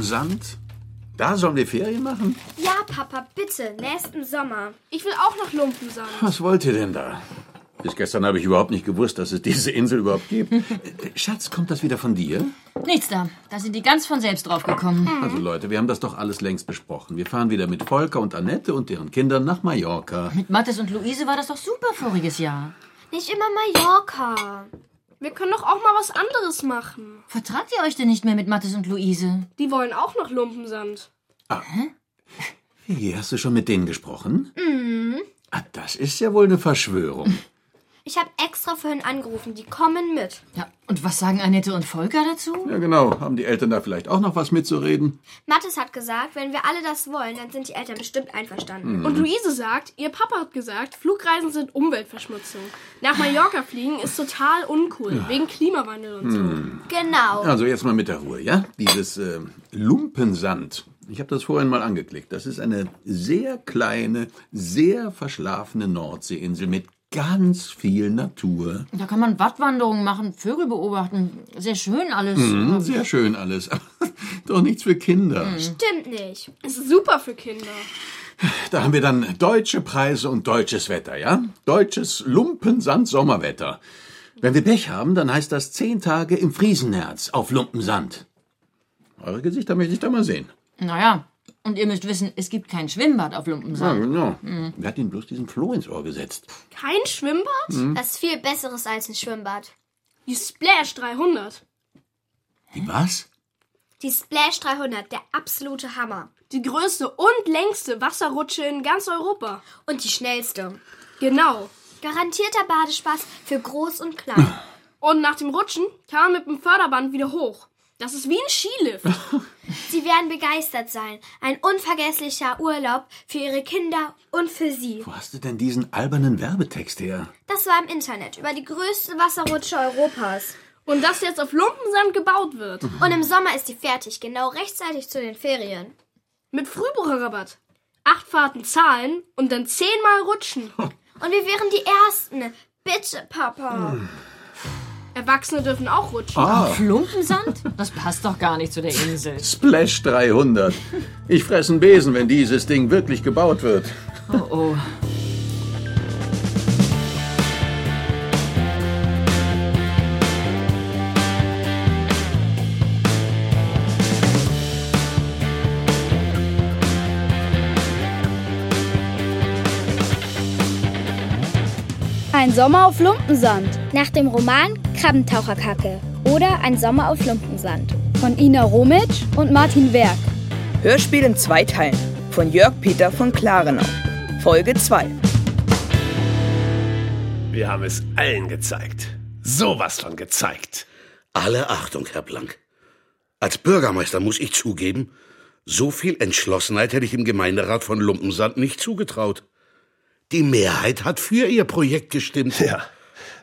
Lumpensand? Da sollen wir Ferien machen? Ja, Papa, bitte, nächsten Sommer. Ich will auch nach Lumpensand. Was wollt ihr denn da? Bis gestern habe ich überhaupt nicht gewusst, dass es diese Insel überhaupt gibt. Schatz, kommt das wieder von dir? Nichts da. Da sind die ganz von selbst drauf gekommen. Also Leute, wir haben das doch alles längst besprochen. Wir fahren wieder mit Volker und Annette und deren Kindern nach Mallorca. Mit Mathis und Luise war das doch super voriges Jahr. Nicht immer Mallorca. Wir können doch auch mal was anderes machen. Vertragt ihr euch denn nicht mehr mit Mathis und Luise? Die wollen auch nach Lumpensand. Wie, hast du schon mit denen gesprochen? Mhm. Ah, das ist ja wohl eine Verschwörung. Ich habe extra vorhin angerufen, die kommen mit. Ja, und was sagen Annette und Volker dazu? Ja, genau. Haben die Eltern da vielleicht auch noch was mitzureden? Mathis hat gesagt, wenn wir alle das wollen, dann sind die Eltern bestimmt einverstanden. Und Luise sagt, ihr Papa hat gesagt, Flugreisen sind Umweltverschmutzung. Nach Mallorca fliegen ist total uncool, wegen Klimawandel und so. Genau. Also jetzt mal mit der Ruhe, ja? Dieses äh, Lumpensand. Ich habe das vorhin mal angeklickt. Das ist eine sehr kleine, sehr verschlafene Nordseeinsel mit ganz viel Natur. Da kann man Wattwanderungen machen, Vögel beobachten. Sehr schön alles. Hm, sehr schön alles. aber Doch nichts für Kinder. Stimmt nicht. Es ist super für Kinder. Da haben wir dann deutsche Preise und deutsches Wetter, ja? Deutsches Lumpensand-Sommerwetter. Wenn wir Pech haben, dann heißt das zehn Tage im Friesenerz auf Lumpensand. Eure Gesichter möchte ich da mal sehen. Naja, und ihr müsst wissen, es gibt kein Schwimmbad auf Ja, Lumpensand. genau. Wer hat ihm bloß diesen Floh ins Ohr gesetzt? Kein Schwimmbad? Das ist viel besseres als ein Schwimmbad. Die Splash 300. Die was? Die Splash 300, der absolute Hammer. Die größte und längste Wasserrutsche in ganz Europa. Und die schnellste. Genau. Garantierter Badespaß für groß und klein. Und nach dem Rutschen kann man mit dem Förderband wieder hoch. Das ist wie ein Skilift. Sie werden begeistert sein. Ein unvergesslicher Urlaub für Ihre Kinder und für Sie. Wo hast du denn diesen albernen Werbetext her? Das war im Internet über die größte Wasserrutsche Europas. Und das jetzt auf Lumpensand gebaut wird. Und im Sommer ist die fertig, genau rechtzeitig zu den Ferien. Mit Frühbucherrabatt. Acht Fahrten zahlen und dann zehnmal rutschen. Und wir wären die Ersten. Bitte, Papa. Erwachsene dürfen auch rutschen. Auf Lumpensand? Das passt doch gar nicht zu der Insel. Splash 300. Ich fresse einen Besen, wenn dieses Ding wirklich gebaut wird. Oh oh. Ein Sommer auf Lumpensand Nach dem Roman Krabbentaucherkacke oder Ein Sommer auf Lumpensand. von Ina Romitsch und Martin Werk. Hörspiel in zwei Teilen von Jörg Peter von Klarenau. Folge 2. Wir haben es allen gezeigt. Sowas von gezeigt. Alle Achtung, Herr Blank. Als Bürgermeister muss ich zugeben, so viel Entschlossenheit hätte ich im Gemeinderat von Lumpensand nicht zugetraut. Die Mehrheit hat für Ihr Projekt gestimmt. Ja,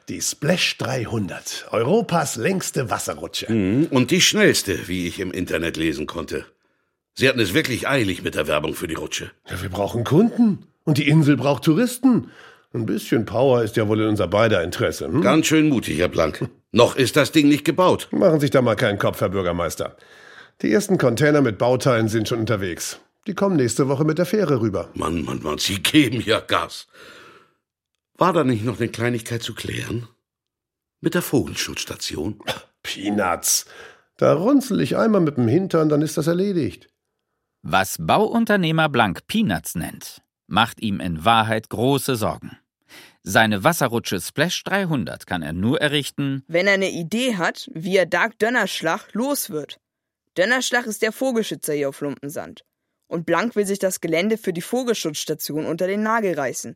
die Splash 300, Europas längste Wasserrutsche. Mhm, Und die schnellste, wie ich im Internet lesen konnte. Sie hatten es wirklich eilig mit der Werbung für die Rutsche. Ja, wir brauchen Kunden. Und die Insel braucht Touristen. Ein bisschen Power ist ja wohl in unser beider Interesse. Hm? Ganz schön mutig, Herr Blank. Noch ist das Ding nicht gebaut. Machen sich da mal keinen Kopf, Herr Bürgermeister. Die ersten Container mit Bauteilen sind schon unterwegs. Die kommen nächste Woche mit der Fähre rüber. Mann, Mann, Mann, Sie geben ja Gas. War da nicht noch eine Kleinigkeit zu klären? Mit der Vogelschutzstation? Peanuts. Da runzel ich einmal mit dem Hintern, dann ist das erledigt. Was Bauunternehmer Blank Peanuts nennt, macht ihm in Wahrheit große Sorgen. Seine Wasserrutsche Splash 300 kann er nur errichten, Wenn er eine Idee hat, wie er Dark Dönnerschlag los wird. Dönnerschlag ist der Vogelschützer hier auf Lumpensand. Und Blank will sich das Gelände für die Vogelschutzstation unter den Nagel reißen.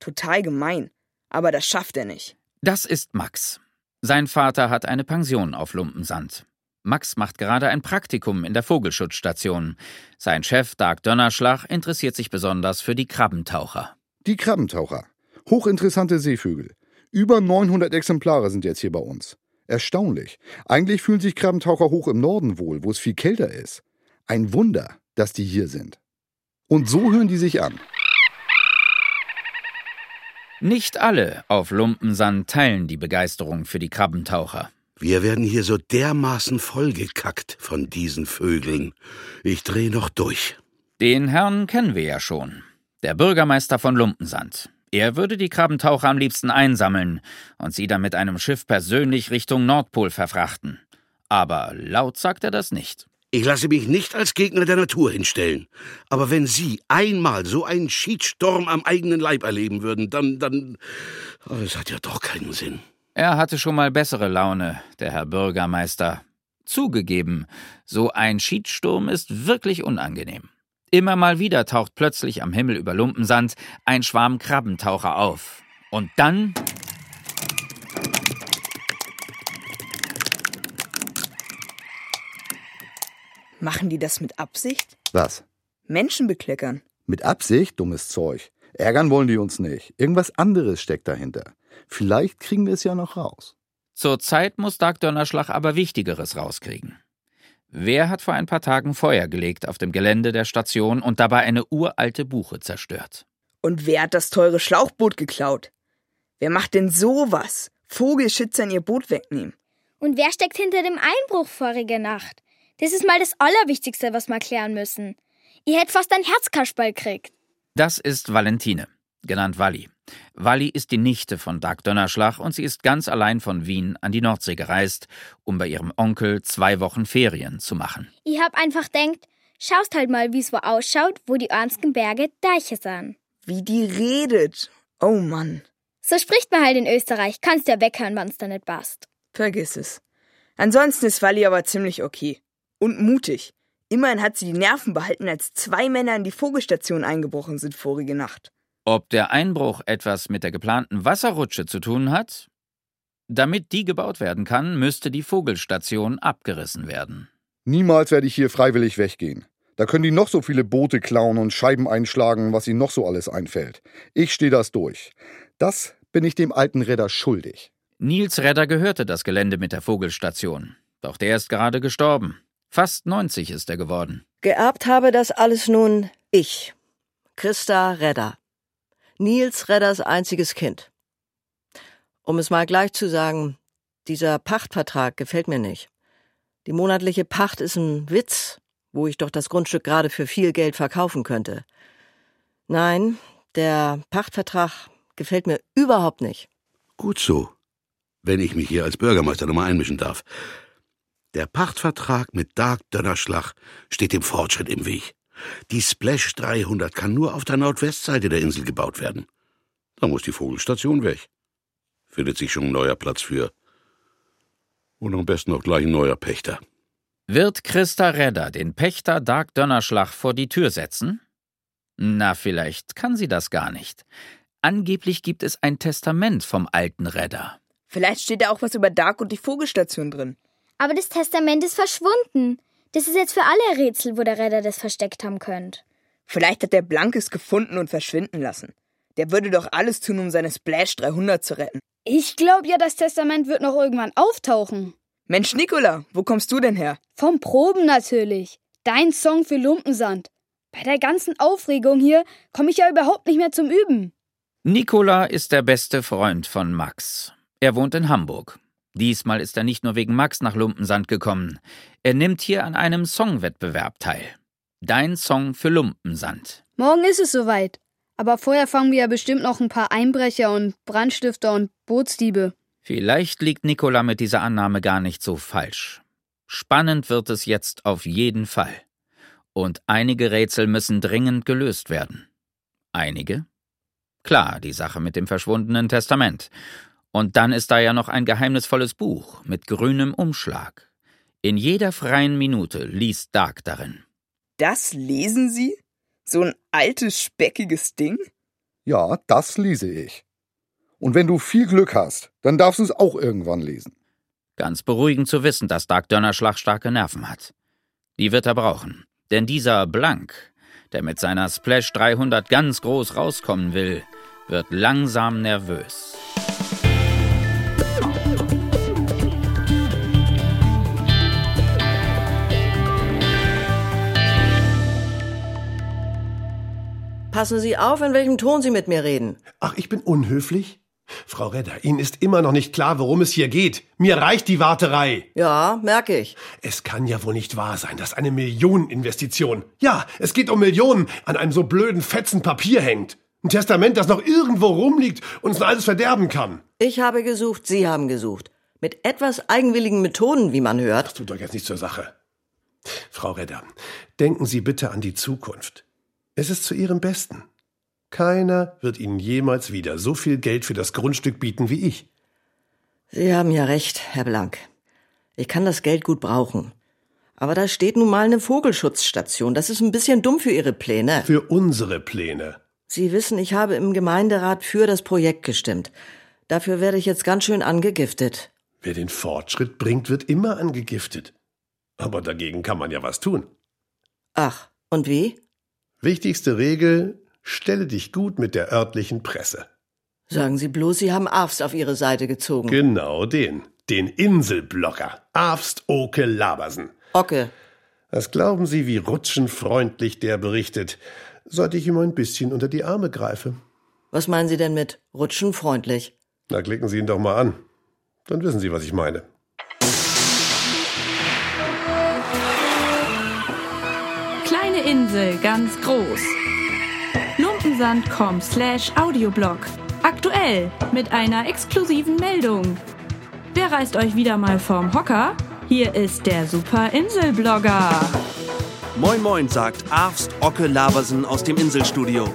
Total gemein. Aber das schafft er nicht. das ist Max. Sein Vater hat eine Pension auf Lumpensand. Max macht gerade ein Praktikum in der Vogelschutzstation. Sein Chef Dark Dönnerschlag interessiert sich besonders für die Krabbentaucher. Die Krabbentaucher. Hochinteressante Seevögel. Über 900 Exemplare sind jetzt hier bei uns. Erstaunlich. Eigentlich fühlen sich Krabbentaucher hoch im Norden wohl, wo es viel kälter ist. Ein Wunder, dass die hier sind. Und so hören die sich an. Nicht alle auf Lumpensand teilen die Begeisterung für die Krabbentaucher. Wir werden hier so dermaßen vollgekackt von diesen Vögeln. Ich dreh noch durch. Den Herrn kennen wir ja schon. Der Bürgermeister von Lumpensand. Er würde die Krabbentaucher am liebsten einsammeln und sie dann mit einem Schiff persönlich Richtung Nordpol verfrachten. Aber laut sagt er das nicht. Ich lasse mich nicht als Gegner der Natur hinstellen. Aber wenn Sie einmal so einen Schiedssturm am eigenen Leib erleben würden, dann, dann. Oh, es hat ja doch keinen Sinn. Er hatte schon mal bessere Laune, der Herr Bürgermeister. Zugegeben, so ein Schiedsturm ist wirklich unangenehm. Immer mal wieder taucht plötzlich am Himmel über Lumpensand ein Schwarm Krabbentaucher auf. Und dann Machen die das mit Absicht? Was? Menschen bekleckern. Mit Absicht? Dummes Zeug. Ärgern wollen die uns nicht. Irgendwas anderes steckt dahinter. Vielleicht kriegen wir es ja noch raus. Zurzeit muss Dag Dönnerschlag aber Wichtigeres rauskriegen. Wer hat vor ein paar Tagen Feuer gelegt auf dem Gelände der Station und dabei eine uralte Buche zerstört? Und wer hat das teure Schlauchboot geklaut? Wer macht denn sowas? Vogelschützern ihr Boot wegnehmen. Und wer steckt hinter dem Einbruch vorige Nacht? Das ist mal das Allerwichtigste, was wir klären müssen. Ihr hättet fast ein Herzkasperl gekriegt. Das ist Valentine, genannt Walli. Walli ist die Nichte von Dag Dönnerschlag und sie ist ganz allein von Wien an die Nordsee gereist, um bei ihrem Onkel zwei Wochen Ferien zu machen. Ich hab einfach denkt, schaust halt mal, wie's wo ausschaut, wo die Arnsken Berge Deiche sind. Wie die redet. Oh Mann. So spricht man halt in Österreich. Kannst ja weghören, wann's da nicht passt. Vergiss es. Ansonsten ist Walli aber ziemlich okay. Und mutig. Immerhin hat sie die Nerven behalten, als zwei Männer in die Vogelstation eingebrochen sind vorige Nacht. Ob der Einbruch etwas mit der geplanten Wasserrutsche zu tun hat? Damit die gebaut werden kann, müsste die Vogelstation abgerissen werden. Niemals werde ich hier freiwillig weggehen. Da können die noch so viele Boote klauen und Scheiben einschlagen, was ihnen noch so alles einfällt. Ich stehe das durch. Das bin ich dem alten Redder schuldig. Nils Redder gehörte das Gelände mit der Vogelstation. Doch der ist gerade gestorben. Fast 90 ist er geworden. Geerbt habe das alles nun ich, Christa Redder. Nils Redders einziges Kind. Um es mal gleich zu sagen, dieser Pachtvertrag gefällt mir nicht. Die monatliche Pacht ist ein Witz, wo ich doch das Grundstück gerade für viel Geld verkaufen könnte. Nein, der Pachtvertrag gefällt mir überhaupt nicht. Gut so, wenn ich mich hier als Bürgermeister nochmal einmischen darf. Der Pachtvertrag mit Dag Dönnerschlag steht dem Fortschritt im Weg. Die Splash 300 kann nur auf der Nordwestseite der Insel gebaut werden. Da muss die Vogelstation weg. Findet sich schon ein neuer Platz für. Und am besten auch gleich ein neuer Pächter. Wird Christa Redder den Pächter Dag Dönnerschlag vor die Tür setzen? Na, vielleicht kann sie das gar nicht. Angeblich gibt es ein Testament vom alten Redder. Vielleicht steht da auch was über Dark und die Vogelstation drin. Aber das Testament ist verschwunden. Das ist jetzt für alle Rätsel, wo der Redder das versteckt haben könnte. Vielleicht hat der Blank es gefunden und verschwinden lassen. Der würde doch alles tun, um seine Splash 300 zu retten. Ich glaube ja, das Testament wird noch irgendwann auftauchen. Mensch, Nicola, wo kommst du denn her? Vom Proben natürlich. Dein Song für Lumpensand. Bei der ganzen Aufregung hier komme ich ja überhaupt nicht mehr zum Üben. Nicola ist der beste Freund von Max. Er wohnt in Hamburg. Diesmal ist er nicht nur wegen Max nach Lumpensand gekommen. Er nimmt hier an einem Songwettbewerb teil. Dein Song für Lumpensand. Morgen ist es soweit. Aber vorher fangen wir ja bestimmt noch ein paar Einbrecher und Brandstifter und Bootsdiebe. Vielleicht liegt Nicola mit dieser Annahme gar nicht so falsch. Spannend wird es jetzt auf jeden Fall. Und einige Rätsel müssen dringend gelöst werden. Einige? Klar, die Sache mit dem verschwundenen Testament. Und dann ist da ja noch ein geheimnisvolles Buch mit grünem Umschlag. In jeder freien Minute liest Dark darin. Das lesen Sie? So ein altes, speckiges Ding? Ja, das lese ich. Und wenn du viel Glück hast, dann darfst du es auch irgendwann lesen. Ganz beruhigend zu wissen, dass Dark Dönnerschlag starke Nerven hat. Die wird er brauchen. Denn dieser Blank, der mit seiner Splash 300 ganz groß rauskommen will, wird langsam nervös. Passen Sie auf, in welchem Ton Sie mit mir reden. Ach, ich bin unhöflich? Frau Redder, Ihnen ist immer noch nicht klar, worum es hier geht. Mir reicht die Warterei. Ja, merke ich. Es kann ja wohl nicht wahr sein, dass eine Millioneninvestition, ja, es geht um Millionen, an einem so blöden Fetzen Papier hängt. Ein Testament, das noch irgendwo rumliegt und uns alles verderben kann. Ich habe gesucht, Sie haben gesucht. Mit etwas eigenwilligen Methoden, wie man hört. Das tut doch jetzt nicht zur Sache. Frau Redder, denken Sie bitte an die Zukunft. Es ist zu Ihrem Besten. Keiner wird Ihnen jemals wieder so viel Geld für das Grundstück bieten wie ich. Sie haben ja recht, Herr Blank. Ich kann das Geld gut brauchen. Aber da steht nun mal eine Vogelschutzstation. Das ist ein bisschen dumm für Ihre Pläne. Für unsere Pläne. Sie wissen, ich habe im Gemeinderat für das Projekt gestimmt. Dafür werde ich jetzt ganz schön angegiftet. Wer den Fortschritt bringt, wird immer angegiftet. Aber dagegen kann man ja was tun. Ach, und wie? Wichtigste Regel, stelle dich gut mit der örtlichen Presse. Sagen Sie bloß, Sie haben Afst auf Ihre Seite gezogen. Genau den. Den Inselblocker. Afst Oke Labersen. Ocke. Was glauben Sie, wie rutschenfreundlich der berichtet, seit ich ihm ein bisschen unter die Arme greife? Was meinen Sie denn mit rutschenfreundlich? Na, klicken Sie ihn doch mal an. Dann wissen Sie, was ich meine. Insel, ganz groß. Lumpensand.com slash Audioblog. Aktuell mit einer exklusiven Meldung. Wer reißt euch wieder mal vom Hocker? Hier ist der Super Inselblogger. Moin Moin, sagt Arvst Ocke Labersen aus dem Inselstudio.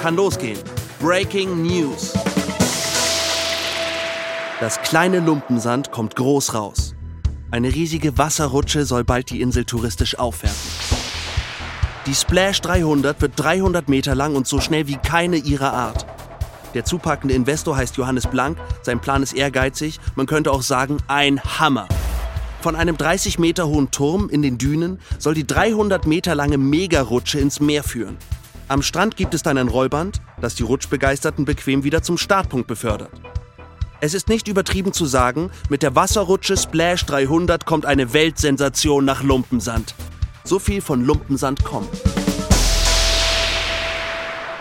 Kann losgehen. Breaking News. Das kleine Lumpensand kommt groß raus. Eine riesige Wasserrutsche soll bald die Insel touristisch aufwerten. Die Splash 300 wird 300 Meter lang und so schnell wie keine ihrer Art. Der zupackende Investor heißt Johannes Blank, sein Plan ist ehrgeizig, man könnte auch sagen ein Hammer. Von einem 30 Meter hohen Turm in den Dünen soll die 300 Meter lange Megarutsche ins Meer führen. Am Strand gibt es dann ein Rollband, das die Rutschbegeisterten bequem wieder zum Startpunkt befördert. Es ist nicht übertrieben zu sagen, mit der Wasserrutsche Splash 300 kommt eine Weltsensation nach Lumpensand. So viel von Lumpensand.com.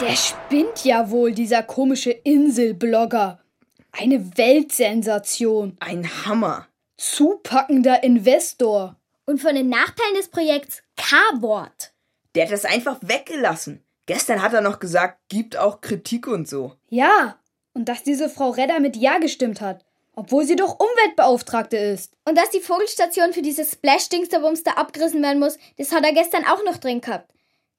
Der spinnt ja wohl, dieser komische Inselblogger. Eine Weltsensation. Ein Hammer. Zupackender Investor. Und von den Nachteilen des Projekts K-Wort. Der hat das einfach weggelassen. Gestern hat er noch gesagt, gibt auch Kritik und so. Ja, und dass diese Frau Redder mit Ja gestimmt hat. Obwohl sie doch Umweltbeauftragte ist. Und dass die Vogelstation für dieses Splash-Dingsterbums da abgerissen werden muss, das hat er gestern auch noch drin gehabt.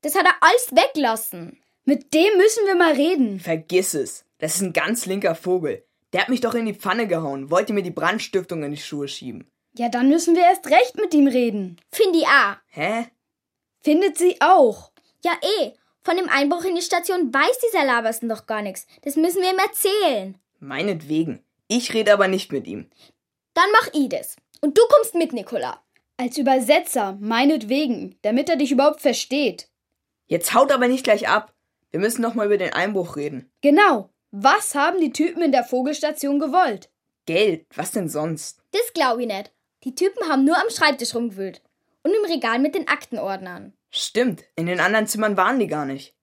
Das hat er alles weglassen. Mit dem müssen wir mal reden. Vergiss es. Das ist ein ganz linker Vogel. Der hat mich doch in die Pfanne gehauen, wollte mir die Brandstiftung in die Schuhe schieben. Ja, dann müssen wir erst recht mit ihm reden. Finde ich auch. Hä? Findet sie auch. Ja, eh. Von dem Einbruch in die Station weiß dieser Labersten doch gar nichts. Das müssen wir ihm erzählen. Meinetwegen. Ich rede aber nicht mit ihm. Dann mach ich das. Und du kommst mit, Nicola. Als Übersetzer, meinetwegen, damit er dich überhaupt versteht. Jetzt haut aber nicht gleich ab. Wir müssen noch mal über den Einbruch reden. Genau. Was haben die Typen in der Vogelstation gewollt? Geld. Was denn sonst? Das glaube ich nicht. Die Typen haben nur am Schreibtisch rumgewühlt. Und im Regal mit den Aktenordnern. Stimmt. In den anderen Zimmern waren die gar nicht.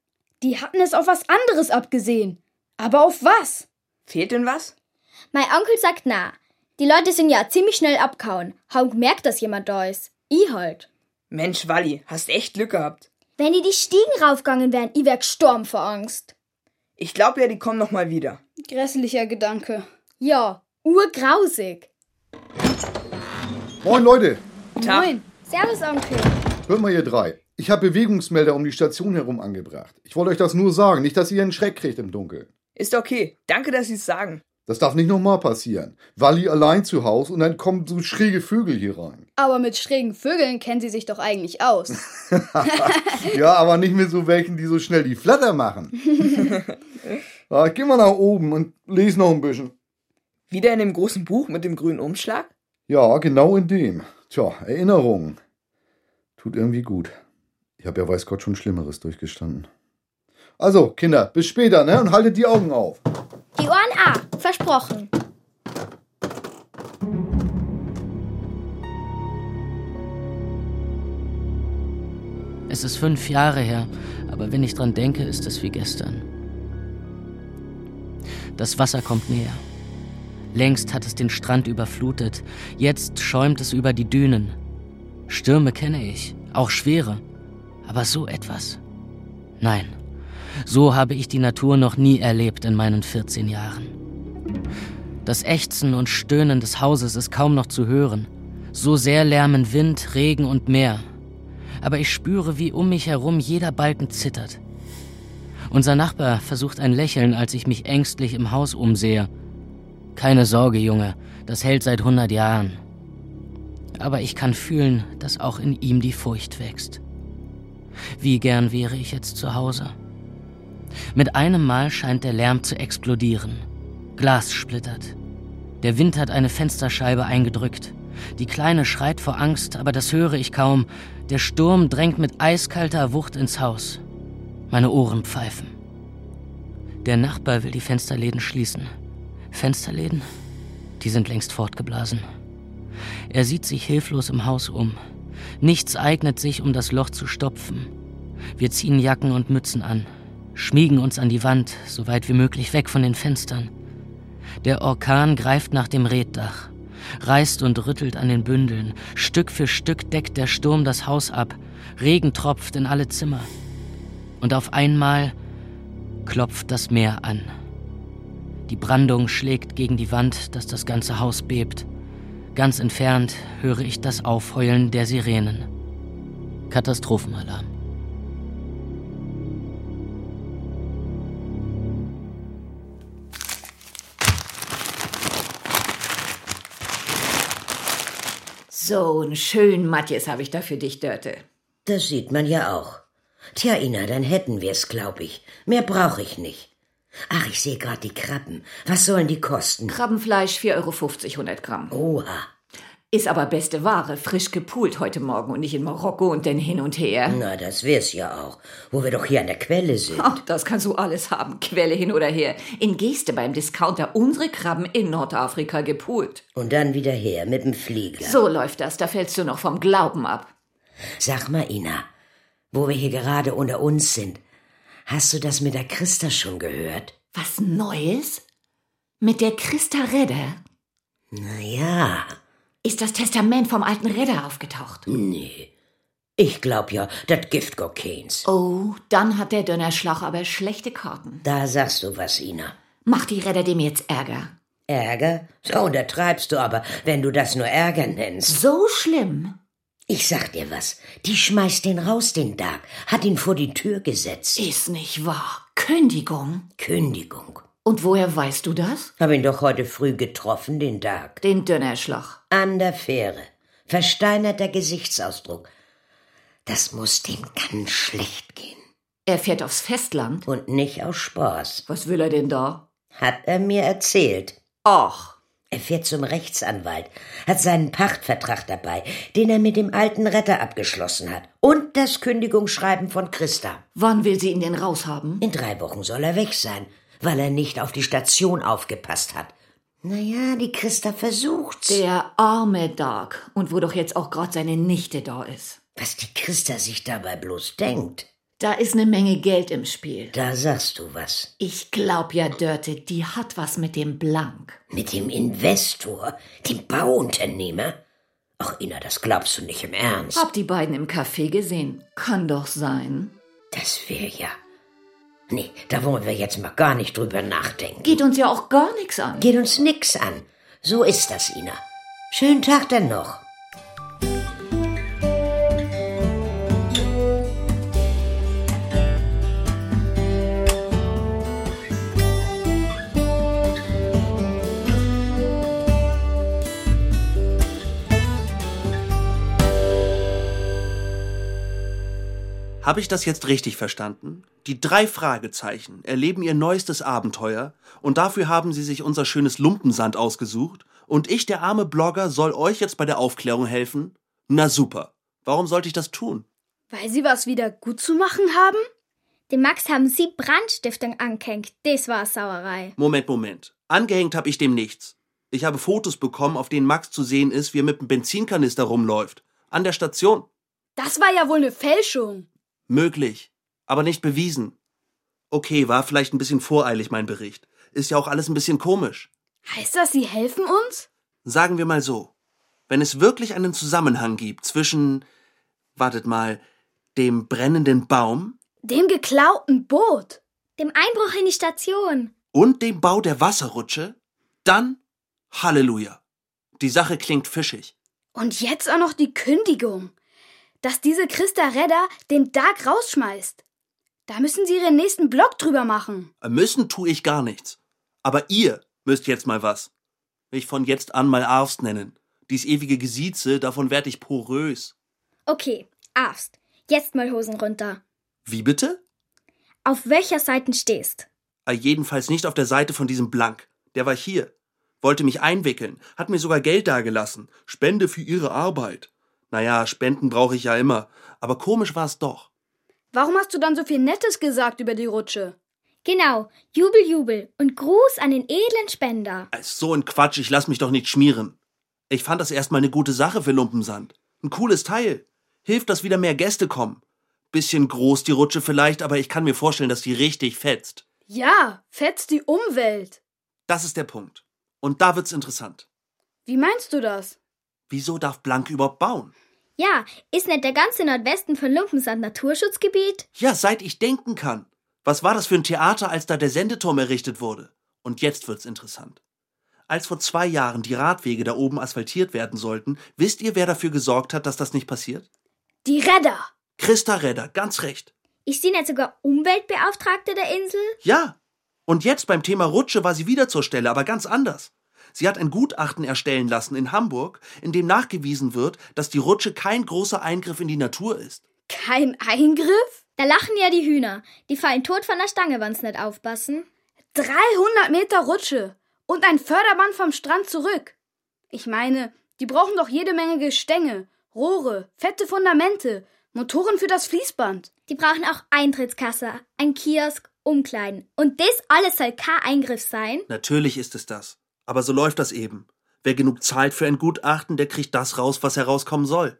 Die hatten es auf was anderes abgesehen. Aber auf was? Fehlt denn was? Mein Onkel sagt na. Die Leute sind ja ziemlich schnell abkauen. Haben gemerkt, dass jemand da ist. Ich halt. Mensch, Walli, hast echt Glück gehabt. Wenn die die Stiegen raufgegangen wären, ich wär gestorben vor Angst. Ich glaube ja, die kommen noch mal wieder. Grässlicher Gedanke. Ja, urgrausig. Moin Leute, Tag. Moin. Servus, Onkel. hört mal ihr drei. Ich habe Bewegungsmelder um die Station herum angebracht. Ich wollte euch das nur sagen, nicht, dass ihr einen Schreck kriegt im Dunkeln. Ist okay. Danke, dass Sie es sagen. Das darf nicht nochmal passieren. Walli allein zu Hause und dann kommen so schräge Vögel hier rein. Aber mit schrägen Vögeln kennen sie sich doch eigentlich aus. Ja, aber nicht mit so welchen, die so schnell die Flatter machen. ja, ich geh mal nach oben und lese noch ein bisschen. Wieder in dem großen Buch mit dem grünen Umschlag? Ja, genau in dem. Tja, Erinnerungen. Tut irgendwie gut. Ich habe ja weiß Gott schon Schlimmeres durchgestanden. Also, Kinder, bis später, ne? Und haltet die Augen auf. Die Ohren A. Versprochen. Es ist fünf Jahre her, aber wenn ich dran denke, ist es wie gestern. Das Wasser kommt näher. Längst hat es den Strand überflutet. Jetzt schäumt es über die Dünen. Stürme kenne ich, auch schwere. Aber so etwas. Nein, so habe ich die Natur noch nie erlebt in meinen 14 Jahren. Das Ächzen und Stöhnen des Hauses ist kaum noch zu hören. So sehr lärmen Wind, Regen und Meer. Aber ich spüre, wie um mich herum jeder Balken zittert. Unser Nachbar versucht ein Lächeln, als ich mich ängstlich im Haus umsehe. Keine Sorge, Junge, das hält seit hundert Jahren. Aber ich kann fühlen, dass auch in ihm die Furcht wächst. Wie gern wäre ich jetzt zu Hause. Mit einem Mal scheint der Lärm zu explodieren. Glas splittert. Der Wind hat eine Fensterscheibe eingedrückt. Die Kleine schreit vor Angst, aber das höre ich kaum. Der Sturm drängt mit eiskalter Wucht ins Haus. Meine Ohren pfeifen. Der Nachbar will die Fensterläden schließen. Fensterläden? Die sind längst fortgeblasen. Er sieht sich hilflos im Haus um. Nichts eignet sich, um das Loch zu stopfen. Wir ziehen Jacken und Mützen an, schmiegen uns an die Wand, so weit wie möglich weg von den Fenstern. Der Orkan greift nach dem Reddach, reißt und rüttelt an den Bündeln. Stück für Stück deckt der Sturm das Haus ab. Regen tropft in alle Zimmer. Und auf einmal klopft das Meer an. Die Brandung schlägt gegen die Wand, dass das ganze Haus bebt. Ganz entfernt höre ich das Aufheulen der Sirenen. Katastrophenalarm. So einen schönen Matjes habe ich da für dich, Dörte. Das sieht man ja auch. Tja, Ina, dann hätten wir's, glaub ich. Mehr brauche ich nicht. Ach, ich sehe gerade die Krabben. Was sollen die kosten? Krabbenfleisch 4,50 Euro, 100 Gramm. Oha. Ist aber beste Ware, frisch gepult heute Morgen und nicht in Marokko und dann hin und her. Na, das wär's ja auch. Wo wir doch hier an der Quelle sind. Ach, das kannst du alles haben, Quelle hin oder her. In Geste beim Discounter unsere Krabben in Nordafrika gepult. Und dann wieder her mit dem Flieger. So läuft das, da fällst du noch vom Glauben ab. Sag mal, Ina, wo wir hier gerade unter uns sind, hast du das mit der Christa schon gehört? Was Neues? Mit der Christa Redder? Na ja. Ist das Testament vom alten Redder aufgetaucht? Nee. Ich glaub ja, das Gift go keins. Oh, dann hat der Dönnerschlauch aber schlechte Karten. Da sagst du was, Ina. Macht die Redder dem jetzt Ärger? Ärger? So untertreibst du aber, wenn du das nur Ärger nennst. So schlimm? Ich sag dir was. Die schmeißt den raus, den Tag. Hat ihn vor die Tür gesetzt. Ist nicht wahr. Kündigung. Kündigung. Und woher weißt du das? Hab ihn doch heute früh getroffen, den Tag. Den Dönnerschlauch. An der Fähre. Versteinerter Gesichtsausdruck. Das muss dem ganz schlecht gehen. Er fährt aufs Festland? Und nicht aus Spaß. Was will er denn da? Hat er mir erzählt. Ach. Er fährt zum Rechtsanwalt, hat seinen Pachtvertrag dabei, den er mit dem alten Retter abgeschlossen hat. Und das Kündigungsschreiben von Christa. Wann will sie ihn denn raushaben? In drei Wochen soll er weg sein, weil er nicht auf die Station aufgepasst hat. Naja, die Christa versucht's. Der arme Dark. Und wo doch jetzt auch gerade seine Nichte da ist. Was die Christa sich dabei bloß denkt. Da ist eine Menge Geld im Spiel. Da sagst du was. Ich glaub ja, Dörte, die hat was mit dem Blank. Mit dem Investor, dem Bauunternehmer? Ach, Ina, das glaubst du nicht im Ernst. Hab die beiden im Café gesehen. Kann doch sein. Das wär ja. Nee, da wollen wir jetzt mal gar nicht drüber nachdenken. Geht uns ja auch gar nichts an. Geht uns nix an. So ist das, Ina. Schönen Tag dann noch. Habe ich das jetzt richtig verstanden? Die drei Fragezeichen erleben ihr neuestes Abenteuer und dafür haben sie sich unser schönes Lumpensand ausgesucht und ich, der arme Blogger, soll euch jetzt bei der Aufklärung helfen? Na super. Warum sollte ich das tun? Weil sie was wieder gut zu machen haben? Dem Max haben sie Brandstiftung angehängt. Das war Sauerei. Moment, Moment. Angehängt habe ich dem nichts. Ich habe Fotos bekommen, auf denen Max zu sehen ist, wie er mit einem Benzinkanister rumläuft. An der Station. Das war ja wohl eine Fälschung. Möglich, aber nicht bewiesen. Okay, war vielleicht ein bisschen voreilig mein Bericht. ist ja auch alles ein bisschen komisch. Heißt das, sie helfen uns? Sagen wir mal so. Wenn es wirklich einen Zusammenhang gibt zwischen, wartet mal, dem brennenden Baum Dem geklauten Boot. Dem Einbruch in die Station. und dem Bau der Wasserrutsche, dann Halleluja. Die Sache klingt fischig. Und jetzt auch noch die Kündigung. Dass diese Christa Redder den Dark rausschmeißt. Da müssen sie ihren nächsten Blog drüber machen. Müssen tue ich gar nichts. Aber ihr müsst jetzt mal was. Mich von jetzt an mal Arst nennen. Dies ewige Gesieze, davon werd ich porös. Okay, Arst. Jetzt mal Hosen runter. Wie bitte? Auf welcher Seite stehst? Ah, jedenfalls nicht auf der Seite von diesem Blank. Der war hier. Wollte mich einwickeln, hat mir sogar Geld dagelassen. Spende für ihre Arbeit. Naja, Spenden brauche ich ja immer. Aber komisch war es doch. Warum hast du dann so viel Nettes gesagt über die Rutsche? Genau, Jubel, Jubel und Gruß an den edlen Spender. Ist so ein Quatsch, ich lass mich doch nicht schmieren. Ich fand das erstmal eine gute Sache für Lumpensand. Ein cooles Teil. Hilft, dass wieder mehr Gäste kommen. Bisschen groß die Rutsche vielleicht, aber ich kann mir vorstellen, dass die richtig fetzt. Ja, fetzt die Umwelt. Das ist der Punkt. Und da wird's interessant. Wie meinst du das? Wieso darf Blank überhaupt bauen? Ja, ist nicht der ganze Nordwesten von Lumpensand Naturschutzgebiet? Ja, seit ich denken kann. Was war das für ein Theater, als da der Sendeturm errichtet wurde? Und jetzt wird's interessant. Als vor zwei Jahren die Radwege da oben asphaltiert werden sollten, wisst ihr, wer dafür gesorgt hat, dass das nicht passiert? Die Redder. Christa Redder, ganz recht. Ist sie nicht sogar Umweltbeauftragte der Insel? Ja. Und jetzt beim Thema Rutsche war sie wieder zur Stelle, aber ganz anders. Sie hat ein Gutachten erstellen lassen in Hamburg, in dem nachgewiesen wird, dass die Rutsche kein großer Eingriff in die Natur ist. Kein Eingriff? Da lachen ja die Hühner. Die fallen tot von der Stange, wenn's nicht aufpassen. 300 Meter Rutsche und ein Förderband vom Strand zurück. Ich meine, die brauchen doch jede Menge Gestänge, Rohre, fette Fundamente, Motoren für das Fließband. Die brauchen auch Eintrittskasse, ein Kiosk, Umkleiden. Und das alles soll kein Eingriff sein? Natürlich ist es das. Aber so läuft das eben. Wer genug zahlt für ein Gutachten, der kriegt das raus, was herauskommen soll.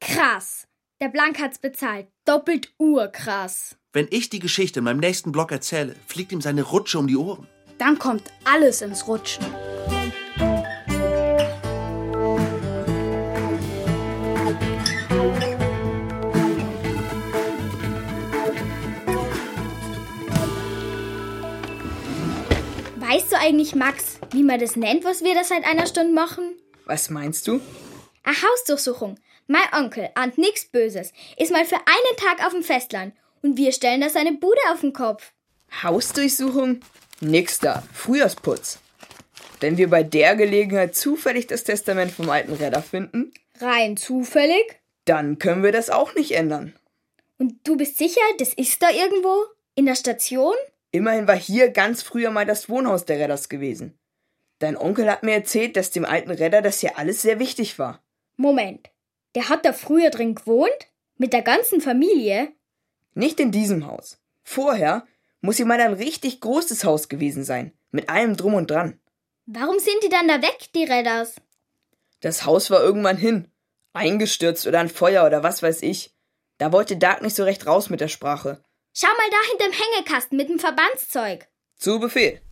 Krass. Der Blank hat's bezahlt. Doppelt urkrass. Wenn ich die Geschichte in meinem nächsten Blog erzähle, fliegt ihm seine Rutsche um die Ohren. Dann kommt alles ins Rutschen. Weißt du eigentlich, Max, wie man das nennt, was wir da seit einer Stunde machen? Was meinst du? Eine Hausdurchsuchung. Mein Onkel ahnt nichts Böses, ist mal für einen Tag auf dem Festland und wir stellen da seine Bude auf den Kopf. Hausdurchsuchung? Nix da. Frühjahrsputz. Wenn wir bei der Gelegenheit zufällig das Testament vom alten Redder finden, Rein zufällig? dann können wir das auch nicht ändern. Und du bist sicher, das ist da irgendwo? In der Station? Immerhin war hier ganz früher mal das Wohnhaus der Redders gewesen. Dein Onkel hat mir erzählt, dass dem alten Redder das hier alles sehr wichtig war. Moment. Der hat da früher drin gewohnt? Mit der ganzen Familie? Nicht in diesem Haus. Vorher muss hier mal ein richtig großes Haus gewesen sein. Mit allem drum und dran. Warum sind die dann da weg, die Redders? Das Haus war irgendwann hin. Eingestürzt oder ein Feuer oder was weiß ich. Da wollte Dark nicht so recht raus mit der Sprache. Schau mal da hinterm Hängekasten mit dem Verbandszeug. Zu Befehl.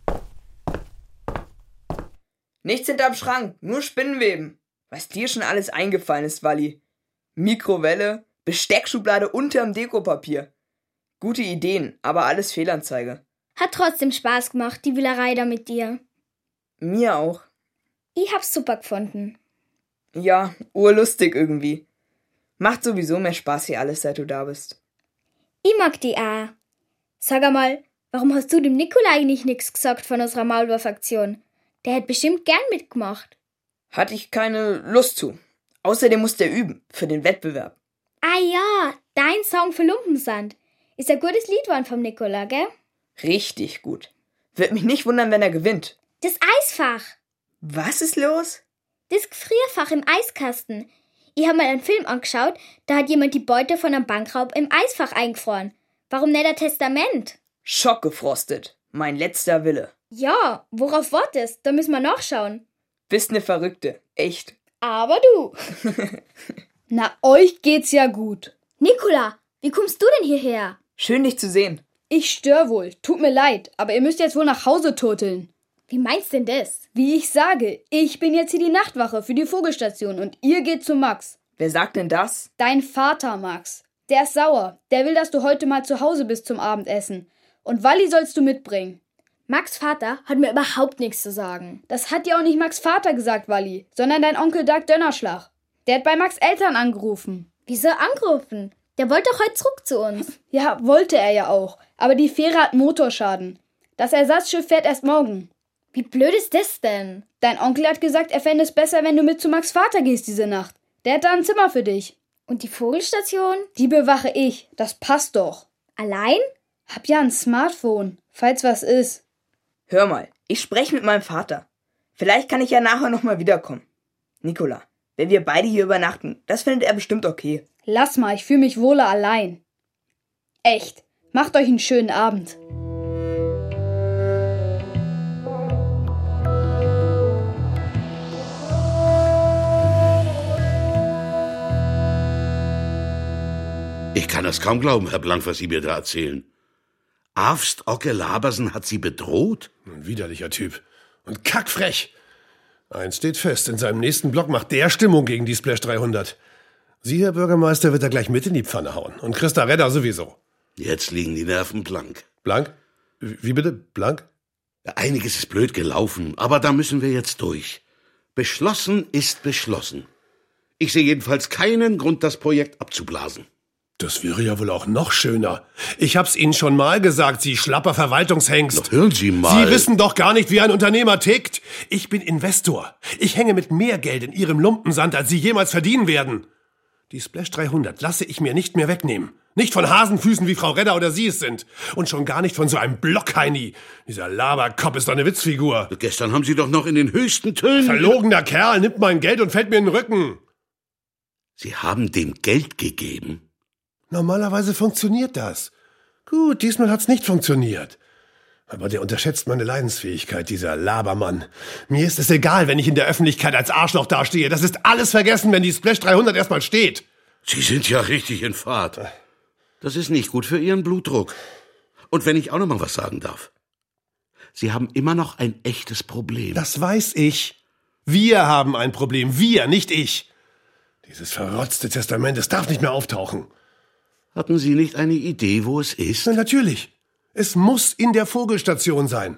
Nichts hinterm Schrank, nur Spinnenweben. Was dir schon alles eingefallen ist, Walli. Mikrowelle, Besteckschublade unterm Dekopapier. Gute Ideen, aber alles Fehlanzeige. Hat trotzdem Spaß gemacht, die Willerei da mit dir. Mir auch. Ich hab's super gefunden. Ja, urlustig irgendwie. Macht sowieso mehr Spaß hier alles, seit du da bist. Ich mag die auch. Sag einmal, warum hast du dem Nikolai nicht nix gesagt von unserer Maulwurfaktion? Der hätte bestimmt gern mitgemacht. Hatte ich keine Lust zu. Außerdem musste er üben, für den Wettbewerb. Ah ja, dein Song für Lumpensand. Ist ein gutes Lied worden vom Nikola, gell? Richtig gut. Wird mich nicht wundern, wenn er gewinnt. Das Eisfach. Was ist los? Das Gefrierfach im Eiskasten. Ich habe mal einen Film angeschaut, da hat jemand die Beute von einem Bankraub im Eisfach eingefroren. Warum nicht ein Testament? Schockgefrostet. Mein letzter Wille. Ja, worauf wartest? Da müssen wir nachschauen. Bist ne Verrückte. Echt. Aber du. Na, euch geht's ja gut. Nikola, wie kommst du denn hierher? Schön, dich zu sehen. Ich stör wohl. Tut mir leid, aber ihr müsst jetzt wohl nach Hause turteln. Wie meinst denn das? Wie ich sage, ich bin jetzt hier die Nachtwache für die Vogelstation und ihr geht zu Max. Wer sagt denn das? Dein Vater, Max. Der ist sauer. Der will, dass du heute mal zu Hause bist zum Abendessen. Und Walli sollst du mitbringen. Max Vater hat mir überhaupt nichts zu sagen. Das hat ja auch nicht Max Vater gesagt, Walli, sondern dein Onkel Doug Dönnerschlag. Der hat bei Max Eltern angerufen. Wieso angerufen? Der wollte doch heute zurück zu uns. Ja, wollte er ja auch. Aber die Fähre hat Motorschaden. Das Ersatzschiff fährt erst morgen. Wie blöd ist das denn? Dein Onkel hat gesagt, er fände es besser, wenn du mit zu Max Vater gehst diese Nacht. Der hat da ein Zimmer für dich. Und die Vogelstation? Die bewache ich. Das passt doch. Allein? Hab ja ein Smartphone, falls was ist. Hör mal, ich spreche mit meinem Vater. Vielleicht kann ich ja nachher nochmal wiederkommen. Nicola, wenn wir beide hier übernachten, das findet er bestimmt okay. Lass mal, ich fühle mich wohler allein. Echt. Macht euch einen schönen Abend. Ich kann das kaum glauben, Herr Blank, was Sie mir da erzählen. Arfst Ocke Labersen hat Sie bedroht? Ein widerlicher Typ. Und kackfrech. Eins steht fest, in seinem nächsten Block macht der Stimmung gegen die Splash 300. Sie, Herr Bürgermeister, wird er gleich mit in die Pfanne hauen. Und Christa Redder sowieso. Jetzt liegen die Nerven blank. Blank? Wie bitte? Blank? Einiges ist blöd gelaufen, aber da müssen wir jetzt durch. Beschlossen ist beschlossen. Ich sehe jedenfalls keinen Grund, das Projekt abzublasen. Das wäre ja wohl auch noch schöner. Ich hab's Ihnen schon mal gesagt, Sie schlapper Verwaltungshengst. Na, hören Sie mal. Sie wissen doch gar nicht, wie ein Unternehmer tickt. Ich bin Investor. Ich hänge mit mehr Geld in Ihrem Lumpensand, als Sie jemals verdienen werden. Die Splash 300 lasse ich mir nicht mehr wegnehmen. Nicht von Hasenfüßen, wie Frau Redder oder Sie es sind. Und schon gar nicht von so einem Blockheini. Dieser Laberkopf ist doch eine Witzfigur. Gestern haben Sie doch noch in den höchsten Tönen... Verlogener Kerl nimmt mein Geld und fällt mir in den Rücken. Sie haben dem Geld gegeben? Normalerweise funktioniert das. Gut, diesmal hat's nicht funktioniert. Aber der unterschätzt meine Leidensfähigkeit, dieser Labermann. Mir ist es egal, wenn ich in der Öffentlichkeit als Arschloch dastehe. Das ist alles vergessen, wenn die Splash 300 erstmal steht. Sie sind ja richtig in Fahrt. Das ist nicht gut für Ihren Blutdruck. Und wenn ich auch noch mal was sagen darf. Sie haben immer noch ein echtes Problem. Das weiß ich. Wir haben ein Problem. Wir, nicht ich. Dieses verrotzte Testament, es darf nicht mehr auftauchen. Hatten Sie nicht eine Idee, wo es ist? Na, natürlich. Es muss in der Vogelstation sein.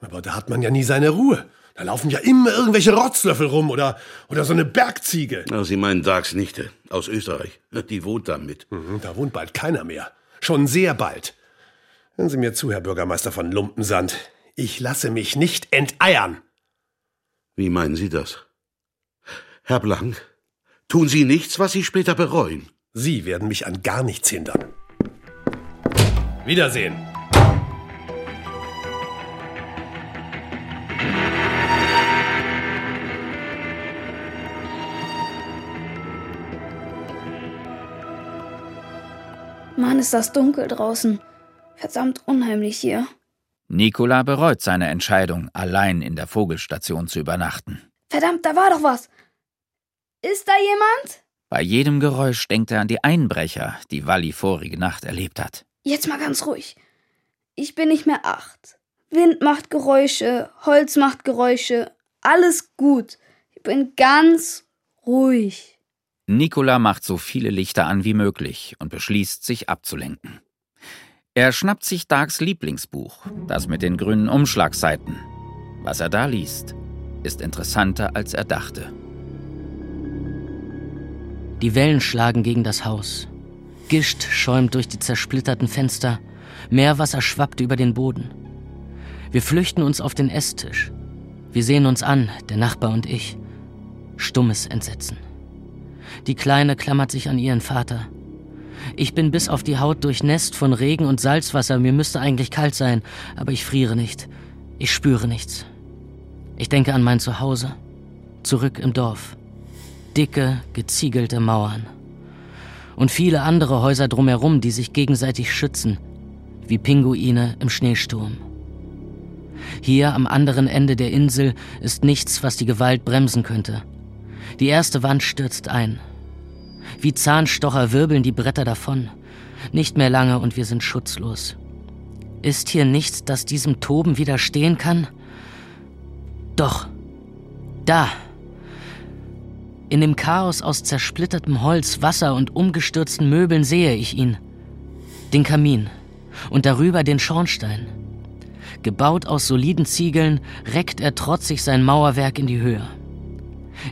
Aber da hat man ja nie seine Ruhe. Da laufen ja immer irgendwelche Rotzlöffel rum oder, oder so eine Bergziege. Na, Sie meinen Dags Nichte aus Österreich. Die wohnt da mit. Mhm, da wohnt bald keiner mehr. Schon sehr bald. Hören Sie mir zu, Herr Bürgermeister von Lumpensand. Ich lasse mich nicht enteiern. Wie meinen Sie das? Herr Blank, tun Sie nichts, was Sie später bereuen. Sie werden mich an gar nichts hindern. Wiedersehen. Mann, ist das dunkel draußen. Verdammt unheimlich hier. Nikola bereut seine Entscheidung, allein in der Vogelstation zu übernachten. Verdammt, da war doch was. Ist da jemand? Bei jedem Geräusch denkt er an die Einbrecher, die Walli vorige Nacht erlebt hat. Jetzt mal ganz ruhig. Ich bin nicht mehr acht. Wind macht Geräusche, Holz macht Geräusche, alles gut. Ich bin ganz ruhig. Nikola macht so viele Lichter an wie möglich und beschließt, sich abzulenken. Er schnappt sich Darks Lieblingsbuch, das mit den grünen Umschlagseiten. Was er da liest, ist interessanter, als er dachte. Die Wellen schlagen gegen das Haus. Gischt schäumt durch die zersplitterten Fenster. Meerwasser schwappt über den Boden. Wir flüchten uns auf den Esstisch. Wir sehen uns an, der Nachbar und ich. Stummes Entsetzen. Die Kleine klammert sich an ihren Vater. Ich bin bis auf die Haut durchnässt von Regen und Salzwasser. Mir müsste eigentlich kalt sein, aber ich friere nicht. Ich spüre nichts. Ich denke an mein Zuhause. Zurück im Dorf. Dicke, geziegelte Mauern. Und viele andere Häuser drumherum, die sich gegenseitig schützen, wie Pinguine im Schneesturm. Hier am anderen Ende der Insel ist nichts, was die Gewalt bremsen könnte. Die erste Wand stürzt ein. Wie Zahnstocher wirbeln die Bretter davon. Nicht mehr lange und wir sind schutzlos. Ist hier nichts, das diesem Toben widerstehen kann? Doch. Da. In dem Chaos aus zersplittertem Holz, Wasser und umgestürzten Möbeln sehe ich ihn. Den Kamin und darüber den Schornstein. Gebaut aus soliden Ziegeln reckt er trotzig sein Mauerwerk in die Höhe.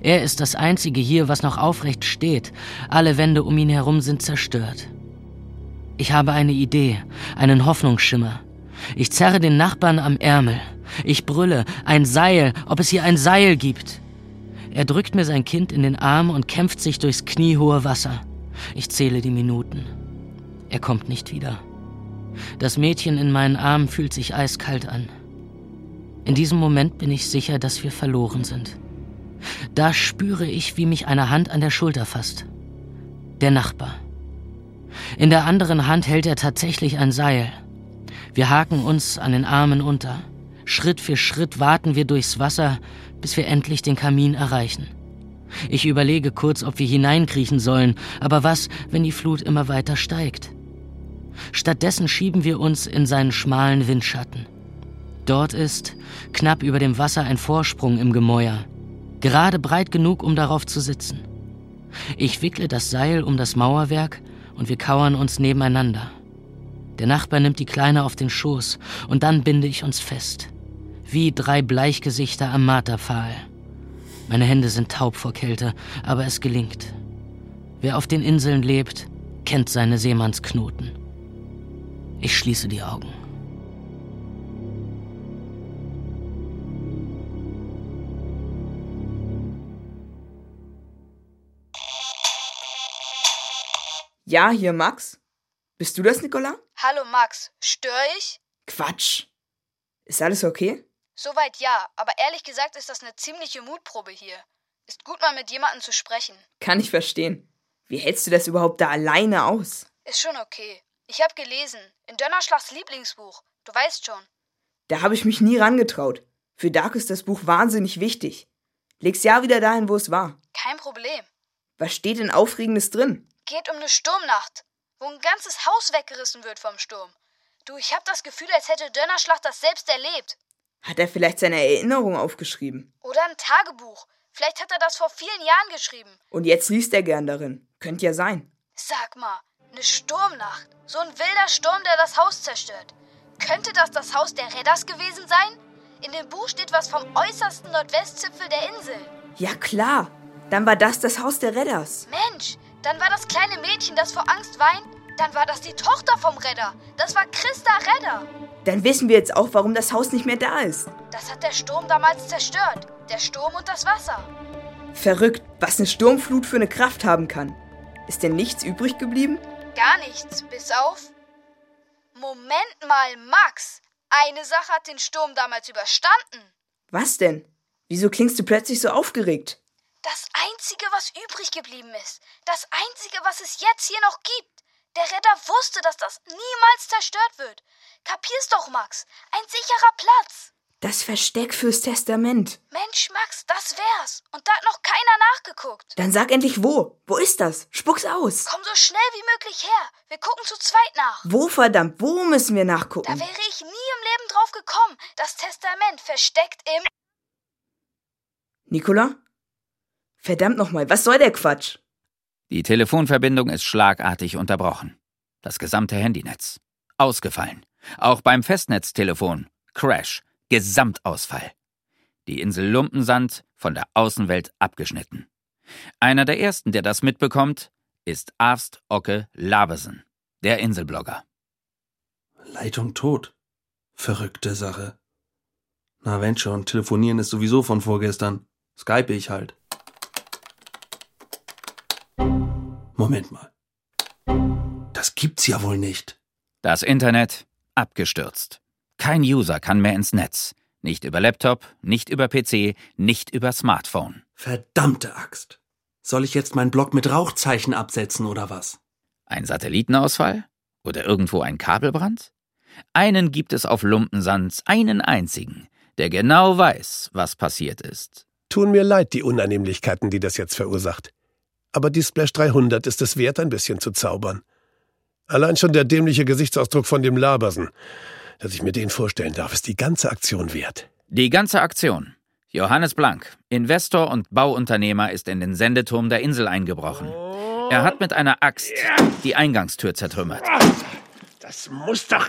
Er ist das einzige hier, was noch aufrecht steht. Alle Wände um ihn herum sind zerstört. Ich habe eine Idee, einen Hoffnungsschimmer. Ich zerre den Nachbarn am Ärmel. Ich brülle, ein Seil, ob es hier ein Seil gibt. Er drückt mir sein Kind in den Arm und kämpft sich durchs kniehohe Wasser. Ich zähle die Minuten. Er kommt nicht wieder. Das Mädchen in meinen Armen fühlt sich eiskalt an. In diesem Moment bin ich sicher, dass wir verloren sind. Da spüre ich, wie mich eine Hand an der Schulter fasst. Der Nachbar. In der anderen Hand hält er tatsächlich ein Seil. Wir haken uns an den Armen unter. Schritt für Schritt warten wir durchs Wasser, bis wir endlich den Kamin erreichen. Ich überlege kurz, ob wir hineinkriechen sollen, aber was, wenn die Flut immer weiter steigt? Stattdessen schieben wir uns in seinen schmalen Windschatten. Dort ist, knapp über dem Wasser, ein Vorsprung im Gemäuer, gerade breit genug, um darauf zu sitzen. Ich wickle das Seil um das Mauerwerk und wir kauern uns nebeneinander. Der Nachbar nimmt die Kleine auf den Schoß und dann binde ich uns fest. Wie drei Bleichgesichter am Marterpfahl. Meine Hände sind taub vor Kälte, aber es gelingt. Wer auf den Inseln lebt, kennt seine Seemannsknoten. Ich schließe die Augen. Ja, hier Max. Bist du das, Nicola? Hallo Max, störe ich? Quatsch. Ist alles okay? Soweit ja, aber ehrlich gesagt ist das eine ziemliche Mutprobe hier. Ist gut mal mit jemandem zu sprechen. Kann ich verstehen. Wie hältst du das überhaupt da alleine aus? Ist schon okay. Ich hab gelesen. In Dönnerschlags Lieblingsbuch. Du weißt schon. Da habe ich mich nie rangetraut. Für Dark ist das Buch wahnsinnig wichtig. Leg's ja wieder dahin, wo es war. Kein Problem. Was steht denn Aufregendes drin? Geht um eine Sturmnacht, wo ein ganzes Haus weggerissen wird vom Sturm. Du, ich hab das Gefühl, als hätte Dönnerschlag das selbst erlebt. Hat er vielleicht seine Erinnerung aufgeschrieben? Oder ein Tagebuch. Vielleicht hat er das vor vielen Jahren geschrieben. Und jetzt liest er gern darin. Könnte ja sein. Sag mal, eine Sturmnacht. So ein wilder Sturm, der das Haus zerstört. Könnte das das Haus der Redders gewesen sein? In dem Buch steht was vom äußersten Nordwestzipfel der Insel. Ja klar. Dann war das das Haus der Redders. Mensch, dann war das kleine Mädchen, das vor Angst weint. Dann war das die Tochter vom Redder. Das war Christa Redder. Dann wissen wir jetzt auch, warum das Haus nicht mehr da ist. Das hat der Sturm damals zerstört. Der Sturm und das Wasser. Verrückt, was eine Sturmflut für eine Kraft haben kann. Ist denn nichts übrig geblieben? Gar nichts, bis auf. Moment mal, Max. Eine Sache hat den Sturm damals überstanden. Was denn? Wieso klingst du plötzlich so aufgeregt? Das Einzige, was übrig geblieben ist. Das Einzige, was es jetzt hier noch gibt. Der Retter wusste, dass das niemals zerstört wird. Kapier's doch, Max. Ein sicherer Platz. Das Versteck fürs Testament. Mensch, Max, das wär's. Und da hat noch keiner nachgeguckt. Dann sag endlich wo. Wo ist das? Spuck's aus. Komm so schnell wie möglich her. Wir gucken zu zweit nach. Wo verdammt? Wo müssen wir nachgucken? Da wäre ich nie im Leben drauf gekommen. Das Testament versteckt im. Nicola? Verdammt nochmal, was soll der Quatsch? Die Telefonverbindung ist schlagartig unterbrochen. Das gesamte Handynetz. Ausgefallen. Auch beim Festnetztelefon. Crash. Gesamtausfall. Die Insel Lumpensand von der Außenwelt abgeschnitten. Einer der ersten, der das mitbekommt, ist Arst Ocke Labersen, der Inselblogger. Leitung tot. Verrückte Sache. Na, wenn schon, telefonieren ist sowieso von vorgestern. Skype ich halt. Moment mal. Das gibt's ja wohl nicht. Das Internet abgestürzt. Kein User kann mehr ins Netz. Nicht über Laptop, nicht über PC, nicht über Smartphone. Verdammte Axt. Soll ich jetzt meinen Blog mit Rauchzeichen absetzen oder was? Ein Satellitenausfall? Oder irgendwo ein Kabelbrand? Einen gibt es auf Lumpensand, einen einzigen, der genau weiß, was passiert ist. Tun mir leid, die Unannehmlichkeiten, die das jetzt verursacht. Aber die Splash 300 ist es wert, ein bisschen zu zaubern. Allein schon der dämliche Gesichtsausdruck von dem Labersen. dass ich mir den vorstellen darf, ist die ganze Aktion wert. Die ganze Aktion. Johannes Blank, Investor und Bauunternehmer, ist in den Sendeturm der Insel eingebrochen. Er hat mit einer Axt die Eingangstür zertrümmert. Das muss doch.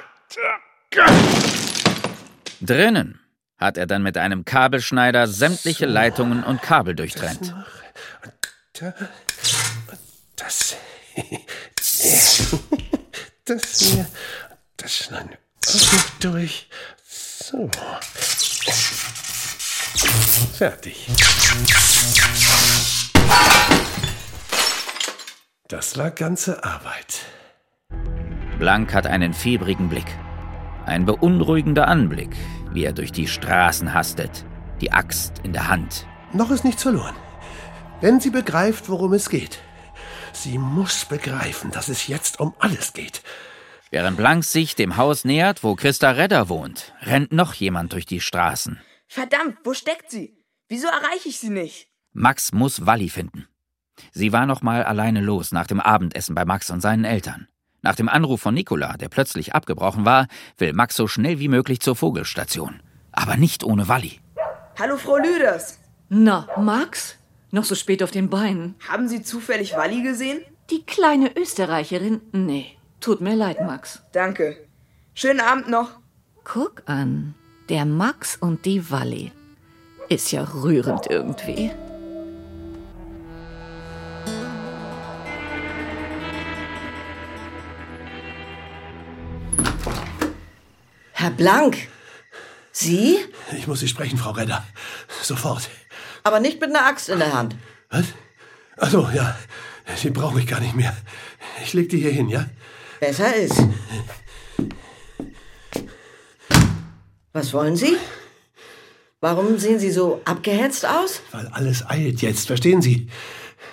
Drinnen hat er dann mit einem Kabelschneider sämtliche Leitungen und Kabel durchtrennt. Das. Das hier. Das schneiden wir auch noch durch. So. Fertig. Das war ganze Arbeit. Blank hat einen fiebrigen Blick. Ein beunruhigender Anblick, wie er durch die Straßen hastet, die Axt in der Hand. Noch ist nichts verloren. Wenn sie begreift, worum es geht. Sie muss begreifen, dass es jetzt um alles geht. Während Blank sich dem Haus nähert, wo Christa Redder wohnt, rennt noch jemand durch die Straßen. Verdammt, wo steckt sie? Wieso erreiche ich sie nicht? Max muss Walli finden. Sie war noch mal alleine los nach dem Abendessen bei Max und seinen Eltern. Nach dem Anruf von Nicola, der plötzlich abgebrochen war, will Max so schnell wie möglich zur Vogelstation. Aber nicht ohne Walli. Hallo, Frau Lüders. Na, Max? Noch so spät auf den Beinen. Haben Sie zufällig Walli gesehen? Die kleine Österreicherin? Nee. Tut mir leid, Max. Danke. Schönen Abend noch. Guck an. Der Max und die Walli. Ist ja rührend irgendwie. Herr Blank. Sie? Ich muss Sie sprechen, Frau Redder. Sofort. Aber nicht mit einer Axt in der Hand. Was? Ach so, ja. Die brauche ich gar nicht mehr. Ich leg die hier hin, ja? Besser ist. Was wollen Sie? Warum sehen Sie so abgehetzt aus? Weil alles eilt jetzt, verstehen Sie?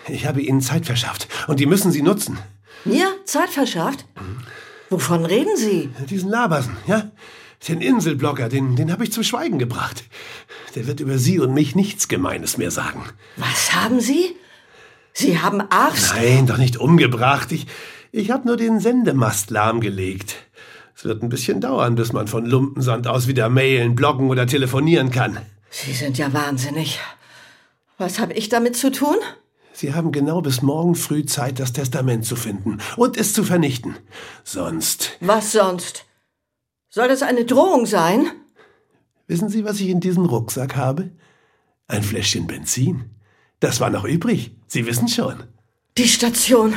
Ich habe Ihnen Zeit verschafft und die müssen Sie nutzen. Mir Zeit verschafft? Wovon reden Sie? Diesen Labersen, ja? Den Inselblogger, den, den habe ich zum Schweigen gebracht. Der wird über Sie und mich nichts Gemeines mehr sagen. Was haben Sie? Sie haben Arzt? Nein, doch nicht umgebracht. Ich, ich habe nur den Sendemast lahmgelegt. Es wird ein bisschen dauern, bis man von Lumpensand aus wieder mailen, bloggen oder telefonieren kann. Sie sind ja wahnsinnig. Was habe ich damit zu tun? Sie haben genau bis morgen früh Zeit, das Testament zu finden und es zu vernichten. Sonst. Was sonst? Soll das eine Drohung sein? Wissen Sie, was ich in diesem Rucksack habe? Ein Fläschchen Benzin. Das war noch übrig. Sie wissen schon. Die Station.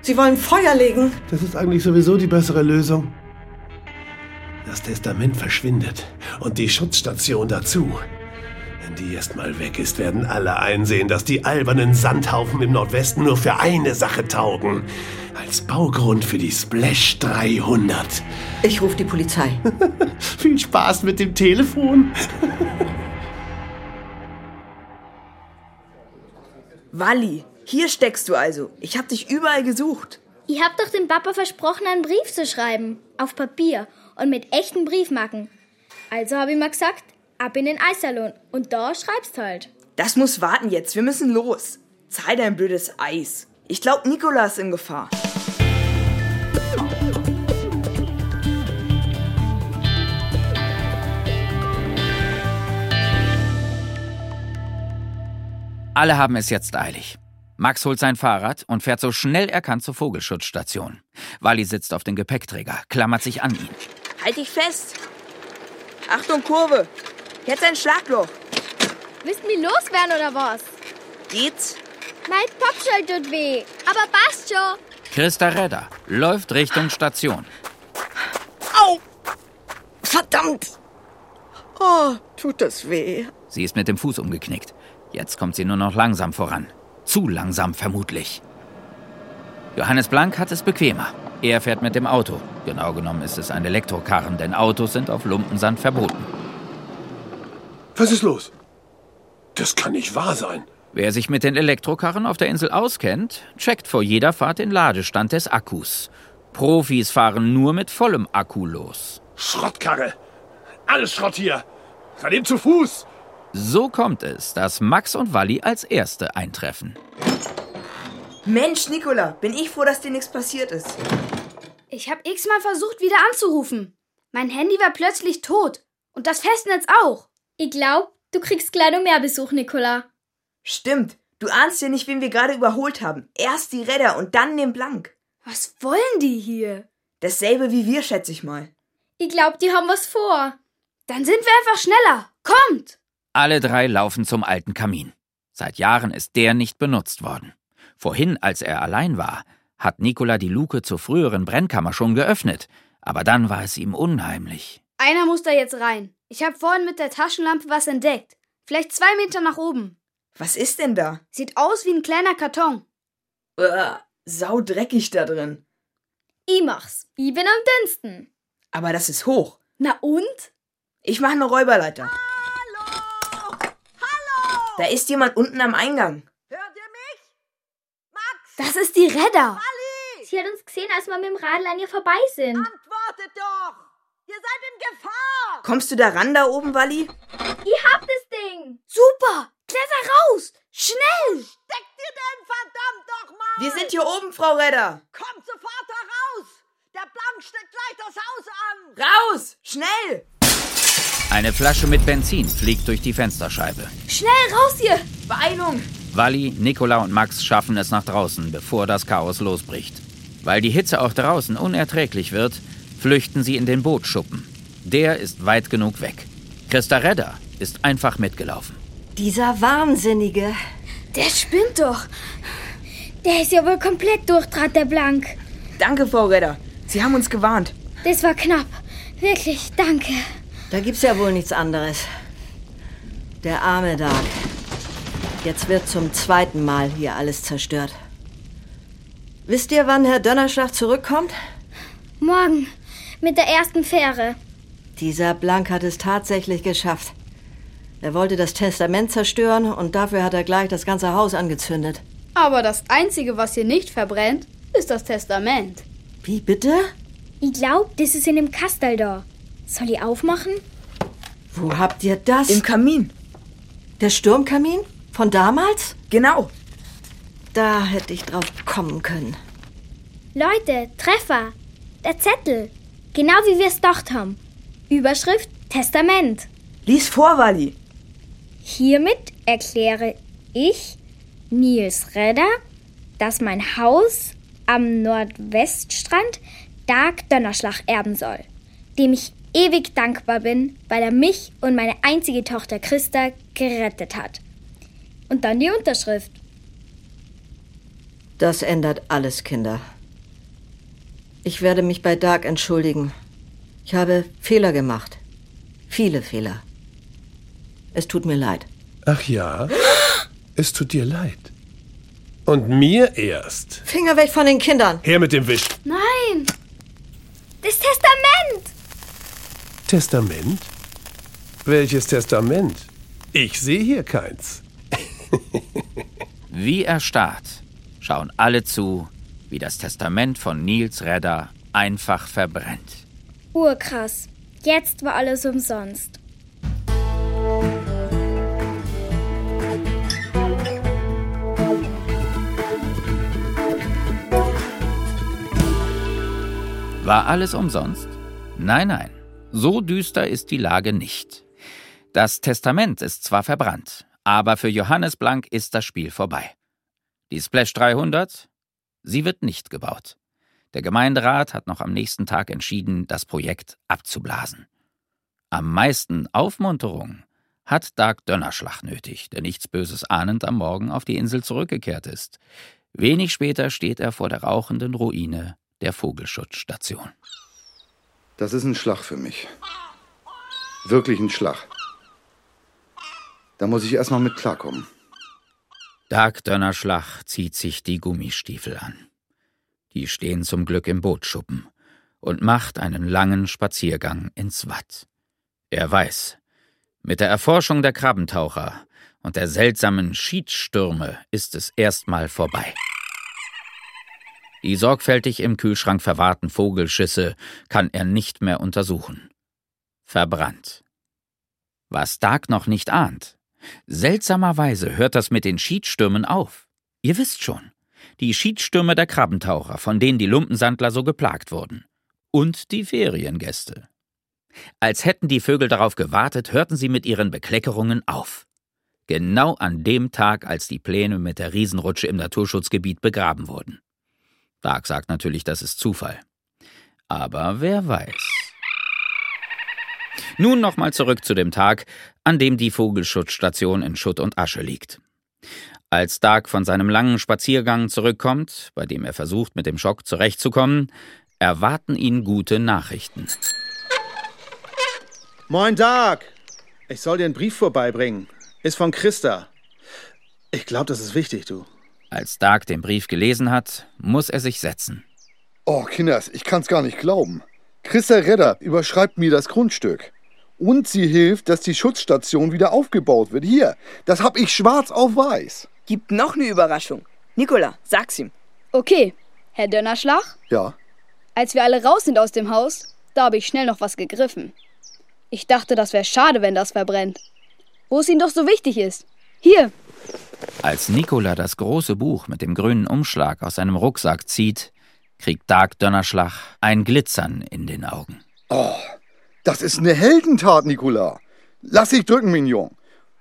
Sie wollen Feuer legen. Das ist eigentlich sowieso die bessere Lösung. Das Testament verschwindet und die Schutzstation dazu. Wenn die erst mal weg ist, werden alle einsehen, dass die albernen Sandhaufen im Nordwesten nur für eine Sache taugen. Als Baugrund für die Splash 300. Ich rufe die Polizei. Viel Spaß mit dem Telefon. Walli, hier steckst du also. Ich hab dich überall gesucht. Ihr habt doch dem Papa versprochen, einen Brief zu schreiben. Auf Papier und mit echten Briefmarken. Also habe ich mal gesagt, ab in den Eissalon. Und da schreibst halt. Das muss warten jetzt. Wir müssen los. Zahl dein blödes Eis. Ich glaub, Nikola ist in Gefahr. Alle haben es jetzt eilig. Max holt sein Fahrrad und fährt so schnell er kann zur Vogelschutzstation. Wally sitzt auf dem Gepäckträger, klammert sich an ihn. Halt dich fest. Achtung, Kurve. Jetzt ein Schlagloch. Müssen wir loswerden oder was? Geht's? Mein Popschall tut weh. Aber passt schon. Christa Redder läuft Richtung Station. Au! Verdammt! Oh, tut das weh. Sie ist mit dem Fuß umgeknickt. Jetzt kommt sie nur noch langsam voran. Zu langsam vermutlich. Johannes Blank hat es bequemer. Er fährt mit dem Auto. Genau genommen ist es ein Elektrokarren, denn Autos sind auf Lumpensand verboten. Was ist los? Das kann nicht wahr sein. Wer sich mit den Elektrokarren auf der Insel auskennt, checkt vor jeder Fahrt den Ladestand des Akkus. Profis fahren nur mit vollem Akku los. Schrottkarre. Alles Schrott hier. Seitdem zu Fuß. So kommt es, dass Max und Walli als Erste eintreffen. Mensch, Nikola, bin ich froh, dass dir nichts passiert ist. Ich habe x-mal versucht, wieder anzurufen. Mein Handy war plötzlich tot. Und das Festnetz auch. Ich glaub, du kriegst gleich noch mehr Besuch, Nicola. Stimmt. Du ahnst ja nicht, wen wir gerade überholt haben. Erst die Redder und dann den Blank. Was wollen die hier? Dasselbe wie wir, schätze ich mal. Ich glaub, die haben was vor. Dann sind wir einfach schneller. Kommt! Alle drei laufen zum alten Kamin. Seit Jahren ist der nicht benutzt worden. Vorhin, als er allein war, hat Nikola die Luke zur früheren Brennkammer schon geöffnet, aber dann war es ihm unheimlich. Einer muss da jetzt rein. Ich habe vorhin mit der Taschenlampe was entdeckt. Vielleicht zwei Meter nach oben. Was ist denn da? Sieht aus wie ein kleiner Karton. Uah, sau dreckig da drin. Ich mach's. Ich bin am dünnsten. Aber das ist hoch. Na und? Ich mache eine Räuberleiter. Hallo! Da ist jemand unten am Eingang. Das ist die Redder. Sie hat uns gesehen, als wir mit dem Radl an ihr vorbei sind. Antwortet doch! Ihr seid in Gefahr! Kommst du da ran da oben, Walli? Ich hab das Ding! Super! Kletter raus! Schnell! Steckt ihr denn verdammt doch mal! Wir sind hier oben, Frau Redder. Kommt sofort da raus! Der Blank steckt gleich das Haus an! Raus! Schnell! Eine Flasche mit Benzin fliegt durch die Fensterscheibe. Schnell raus hier! Beeilung! Wally, Nicola und Max schaffen es nach draußen, bevor das Chaos losbricht. Weil die Hitze auch draußen unerträglich wird, flüchten sie in den Bootschuppen. Der ist weit genug weg. Christa Redder ist einfach mitgelaufen. Dieser Wahnsinnige. Der spinnt doch. Der ist ja wohl komplett durchtrat, der Blank. Danke, Frau Redder. Sie haben uns gewarnt. Das war knapp. Wirklich, danke. Da gibt's ja wohl nichts anderes. Der arme Dark. Jetzt wird zum zweiten Mal hier alles zerstört. Wisst ihr, wann Herr Donnerschlag zurückkommt? Morgen. Mit der ersten Fähre. Dieser Blank hat es tatsächlich geschafft. Er wollte das Testament zerstören und dafür hat er gleich das ganze Haus angezündet. Aber das Einzige, was hier nicht verbrennt, ist das Testament. Wie bitte? Ich glaub, das ist in dem Kastel da. Soll ich aufmachen? Wo habt ihr das? Im Kamin. Der Sturmkamin? Von damals? Genau. Da hätte ich drauf kommen können. Leute, Treffer. Der Zettel. Genau wie wir es gedacht haben. Überschrift Testament. Lies vor, Walli. Hiermit erkläre ich, Nils Redder, dass mein Haus am Nordweststrand Dark Donnerschlag erben soll, dem ich ewig dankbar bin, weil er mich und meine einzige Tochter Christa gerettet hat. Und dann die Unterschrift. Das ändert alles, Kinder. Ich werde mich bei Dark entschuldigen. Ich habe Fehler gemacht. Viele Fehler. Es tut mir leid. Ach ja? Es tut dir leid. Und mir erst. Finger weg von den Kindern. Her mit dem Wisch. Nein! Das Testament! Testament? Welches Testament? Ich sehe hier keins. Wie erstarrt schauen alle zu, wie das Testament von Nils Redder einfach verbrennt. Urkrass. Jetzt war alles umsonst. War alles umsonst? Nein, nein, so düster ist die Lage nicht. Das Testament ist zwar verbrannt, aber für Johannes Blank ist das Spiel vorbei. Die Splash 300? Sie wird nicht gebaut. Der Gemeinderat hat noch am nächsten Tag entschieden, das Projekt abzublasen. Am meisten Aufmunterung hat Dark Dönnerschlag nötig, der nichts Böses ahnend am Morgen auf die Insel zurückgekehrt ist. Wenig später steht er vor der rauchenden Ruine der Vogelschutzstation. Das ist ein Schlag für mich. Wirklich ein Schlag. Da muss ich erstmal mit klarkommen. Dark Dönnerschlag zieht sich die Gummistiefel an. Die stehen zum Glück im Bootschuppen und macht einen langen Spaziergang ins Watt. Er weiß, mit der Erforschung der Krabbentaucher und der seltsamen Schiedstürme ist es erstmal vorbei. Die sorgfältig im Kühlschrank verwahrten Vogelschisse kann er nicht mehr untersuchen. Verbrannt. Was Dark noch nicht ahnt. Seltsamerweise hört das mit den Schiedstürmen auf. Ihr wisst schon. Die Schiedstürme der Krabbentaucher, von denen die Lumpensandler so geplagt wurden. Und die Feriengäste. Als hätten die Vögel darauf gewartet, hörten sie mit ihren Bekleckerungen auf. Genau an dem Tag, als die Pläne mit der Riesenrutsche im Naturschutzgebiet begraben wurden. Dark sagt natürlich, das ist Zufall. Aber wer weiß. Nun nochmal zurück zu dem Tag, an dem die Vogelschutzstation in Schutt und Asche liegt. Als Dark von seinem langen Spaziergang zurückkommt, bei dem er versucht, mit dem Schock zurechtzukommen, erwarten ihn gute Nachrichten. Moin, Dark. Ich soll dir einen Brief vorbeibringen. Ist von Christa. Ich glaube, das ist wichtig, du. Als Dark den Brief gelesen hat, muss er sich setzen. Oh, Kinders, ich kann's gar nicht glauben. Christa Redder überschreibt mir das Grundstück. Und sie hilft, dass die Schutzstation wieder aufgebaut wird. Hier, das hab ich schwarz auf weiß. Gibt noch eine Überraschung. Nikola, sag's ihm. Okay, Herr Dönnerschlag, Ja. als wir alle raus sind aus dem Haus, da habe ich schnell noch was gegriffen. Ich dachte, das wäre schade, wenn das verbrennt. Wo es Ihnen doch so wichtig ist. Hier, Als Nikola das große Buch mit dem grünen Umschlag aus seinem Rucksack zieht, kriegt Dark Donnerschlag ein Glitzern in den Augen. Oh, das ist eine Heldentat, Nikola. Lass dich drücken, Mignon.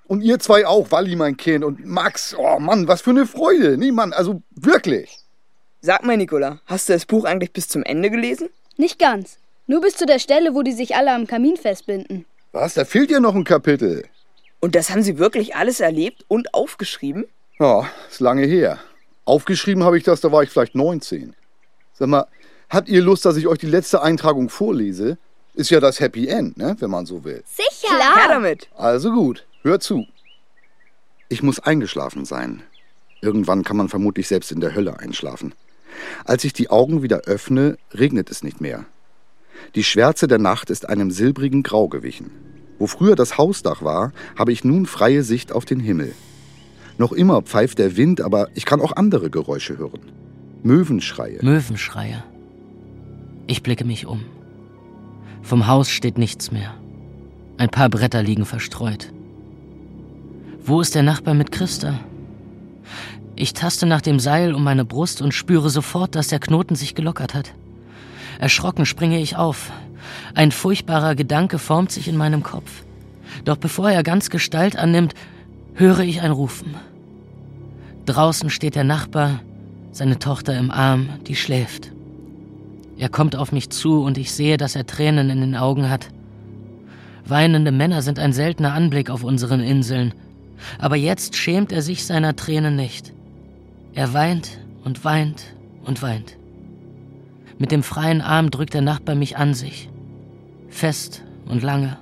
Und ihr zwei auch, Walli, mein Kind, und Max. Oh Mann, was für eine Freude. Nee, Mann, also wirklich. Sag mal, Nikola, hast du das Buch eigentlich bis zum Ende gelesen? nicht ganz. Nur bis zu der Stelle, wo die sich alle am Kamin festbinden. Was, da fehlt ja noch ein Kapitel. Und das haben sie wirklich alles erlebt und aufgeschrieben? Ja, ist lange her. Aufgeschrieben habe ich das, da war ich vielleicht 19. Sag mal, habt ihr Lust, dass ich euch die letzte Eintragung vorlese? Ist ja das Happy End, ne, wenn man so will. Sicher. Her damit. Also gut, hört zu. Ich muss eingeschlafen sein. Irgendwann kann man vermutlich selbst in der Hölle einschlafen. Als ich die Augen wieder öffne, regnet es nicht mehr. Die Schwärze der Nacht ist einem silbrigen Grau gewichen. Wo früher das Hausdach war, habe ich nun freie Sicht auf den Himmel. Noch immer pfeift der Wind, aber ich kann auch andere Geräusche hören. Möwenschreie. Möwenschreie. Ich blicke mich um. Vom Haus steht nichts mehr. Ein paar Bretter liegen verstreut. Wo ist der Nachbar mit Christa? Ich taste nach dem Seil um meine Brust und spüre sofort, dass der Knoten sich gelockert hat. Erschrocken springe ich auf. Ein furchtbarer Gedanke formt sich in meinem Kopf. Doch bevor er ganz Gestalt annimmt, höre ich ein Rufen. Draußen steht der Nachbar, seine Tochter im Arm, die schläft. Er kommt auf mich zu und ich sehe, dass er Tränen in den Augen hat. Weinende Männer sind ein seltener Anblick auf unseren Inseln. Aber jetzt schämt er sich seiner Tränen nicht. Er weint und weint und weint. Mit dem freien Arm drückt der Nachbar mich an sich. Fest und lange.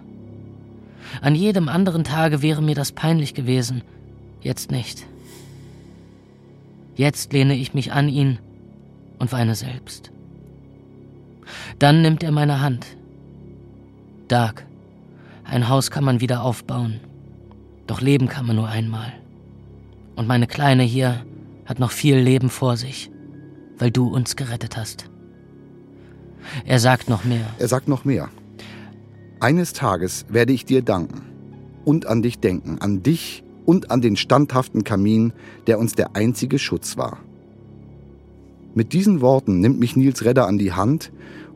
An jedem anderen Tage wäre mir das peinlich gewesen, jetzt nicht. Jetzt lehne ich mich an ihn und weine selbst. Dann nimmt er meine Hand. Dark, ein Haus kann man wieder aufbauen. Doch leben kann man nur einmal. Und meine Kleine hier hat noch viel Leben vor sich, weil du uns gerettet hast. Er sagt noch mehr. Er sagt noch mehr. Eines Tages werde ich dir danken und an dich denken, an dich und an den standhaften Kamin, der uns der einzige Schutz war. Mit diesen Worten nimmt mich Nils Redder an die Hand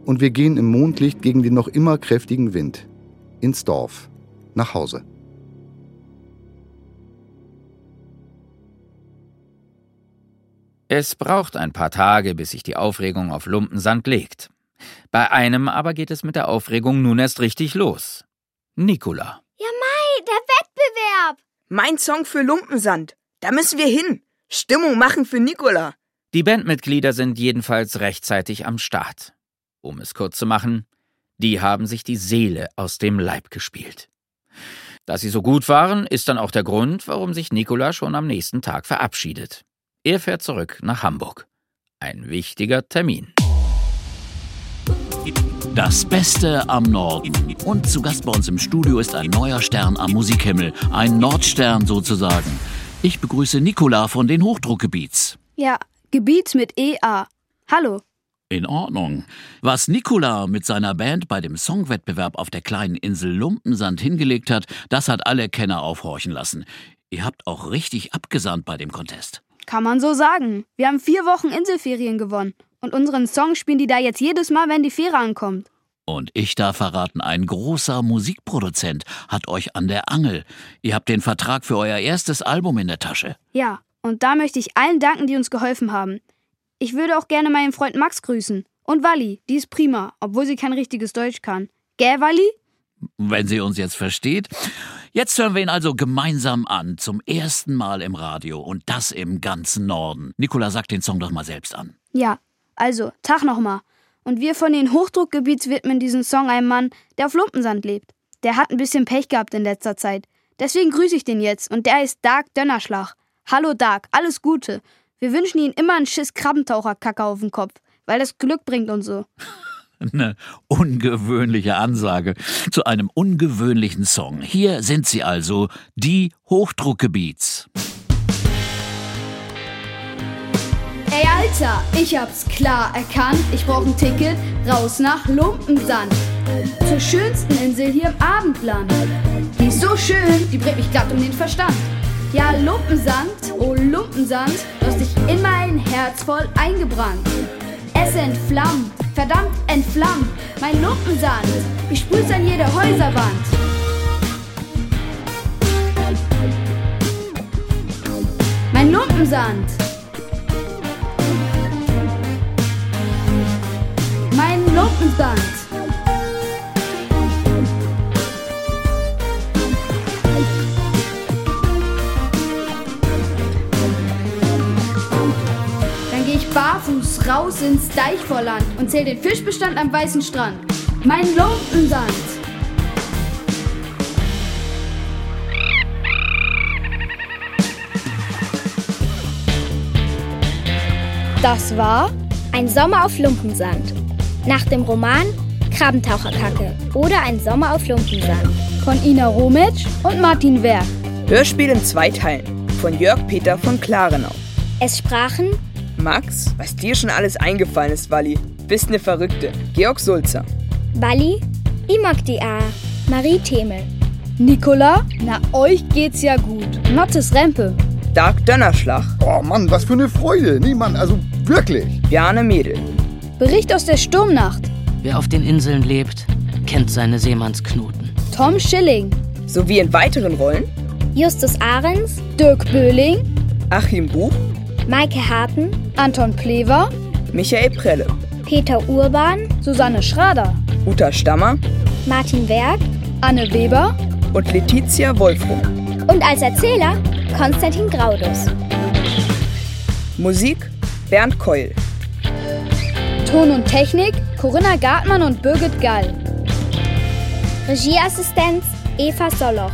und wir gehen im Mondlicht gegen den noch immer kräftigen Wind ins Dorf, nach Hause. Es braucht ein paar Tage, bis sich die Aufregung auf Lumpensand legt. Bei einem aber geht es mit der Aufregung nun erst richtig los. Nikola. Ja, Mai, der Wettbewerb. Mein Song für Lumpensand. Da müssen wir hin. Stimmung machen für Nikola. Die Bandmitglieder sind jedenfalls rechtzeitig am Start. Um es kurz zu machen, die haben sich die Seele aus dem Leib gespielt. Dass sie so gut waren, ist dann auch der Grund, warum sich Nikola schon am nächsten Tag verabschiedet. Er fährt zurück nach Hamburg. Ein wichtiger Termin. Das Beste am Norden. Und zu Gast bei uns im Studio ist ein neuer Stern am Musikhimmel. Ein Nordstern sozusagen. Ich begrüße Nicola von den Hochdruckgebiets. Ja, Gebiet mit EA. Hallo. In Ordnung. Was Nicola mit seiner Band bei dem Songwettbewerb auf der kleinen Insel Lumpensand hingelegt hat, das hat alle Kenner aufhorchen lassen. Ihr habt auch richtig abgesandt bei dem Contest. Kann man so sagen. Wir haben vier Wochen Inselferien gewonnen. Und unseren Song spielen die da jetzt jedes Mal, wenn die Fähre ankommt. Und ich darf verraten, ein großer Musikproduzent hat euch an der Angel. Ihr habt den Vertrag für euer erstes Album in der Tasche. Ja, und da möchte ich allen danken, die uns geholfen haben. Ich würde auch gerne meinen Freund Max grüßen. Und Walli, die ist prima, obwohl sie kein richtiges Deutsch kann. Gell, Walli? Wenn sie uns jetzt versteht. Jetzt hören wir ihn also gemeinsam an, zum ersten Mal im Radio und das im ganzen Norden. Nicola, sag den Song doch mal selbst an. Ja, also, Tag nochmal. Und wir von den Hochdruckgebiets widmen diesen Song einem Mann, der auf Lumpensand lebt. Der hat ein bisschen Pech gehabt in letzter Zeit. Deswegen grüße ich den jetzt und der ist Dark Dönnerschlag. Hallo Dark, alles Gute. Wir wünschen Ihnen immer einen Schiss Krabbentaucherkacke auf dem Kopf, weil das Glück bringt und so. Eine ungewöhnliche Ansage zu einem ungewöhnlichen Song. Hier sind sie also, die Hochdruckgebiets. Ey Alter, ich hab's klar erkannt. Ich brauch ein Ticket raus nach Lumpensand. Zur schönsten Insel hier im Abendland. Die ist so schön, die bringt mich glatt um den Verstand. Ja, Lumpensand, oh Lumpensand, du hast dich in mein Herz voll eingebrannt. Es entflammt, verdammt entflammt, mein Lumpensand. Ich sprüh's an jede Häuserwand. Mein Lumpensand. Lumpensand. Dann geh ich barfuß raus ins Deichvorland und zähl den Fischbestand am weißen Strand. Mein Lumpensand. Das war Ein Sommer auf Lumpensand. Nach dem Roman Krabbentaucherkacke oder Ein Sommer auf Lumpensand. Von Ina Romitsch und Martin Werk. Hörspiel in zwei Teilen von Jörg Peter von Klarenau. Es sprachen Max, was dir schon alles eingefallen ist, Walli. Bist ne Verrückte. Georg Sulzer. Bali, Imok die A, Marie Themel. Nicola, na euch geht's ja gut. Mattes Rempe. Dark Dönnerschlag. Oh Mann, was für eine Freude. Nee, Mann, also wirklich. Bjarne Mädel. Bericht aus der Sturmnacht. Wer auf den Inseln lebt, kennt seine Seemannsknoten. Tom Schilling. Sowie in weiteren Rollen Justus Ahrens, Dirk Böhling, Achim Buch, Maike Harten, Anton Plewer, Michael Prelle, Peter Urban, Susanne Schrader, Uta Stammer, Martin Werk, Anne Weber und Letizia Wolfrum. und als Erzähler Konstantin Graudus. Musik Bernd Keul. Ton und Technik Corinna Gartmann und Birgit Gall. Regieassistenz Eva Soloch.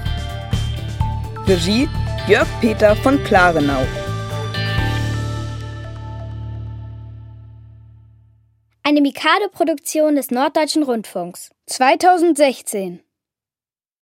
Regie Jörg Peter von Klarenau. Eine Mikado-Produktion des Norddeutschen Rundfunks. 2016.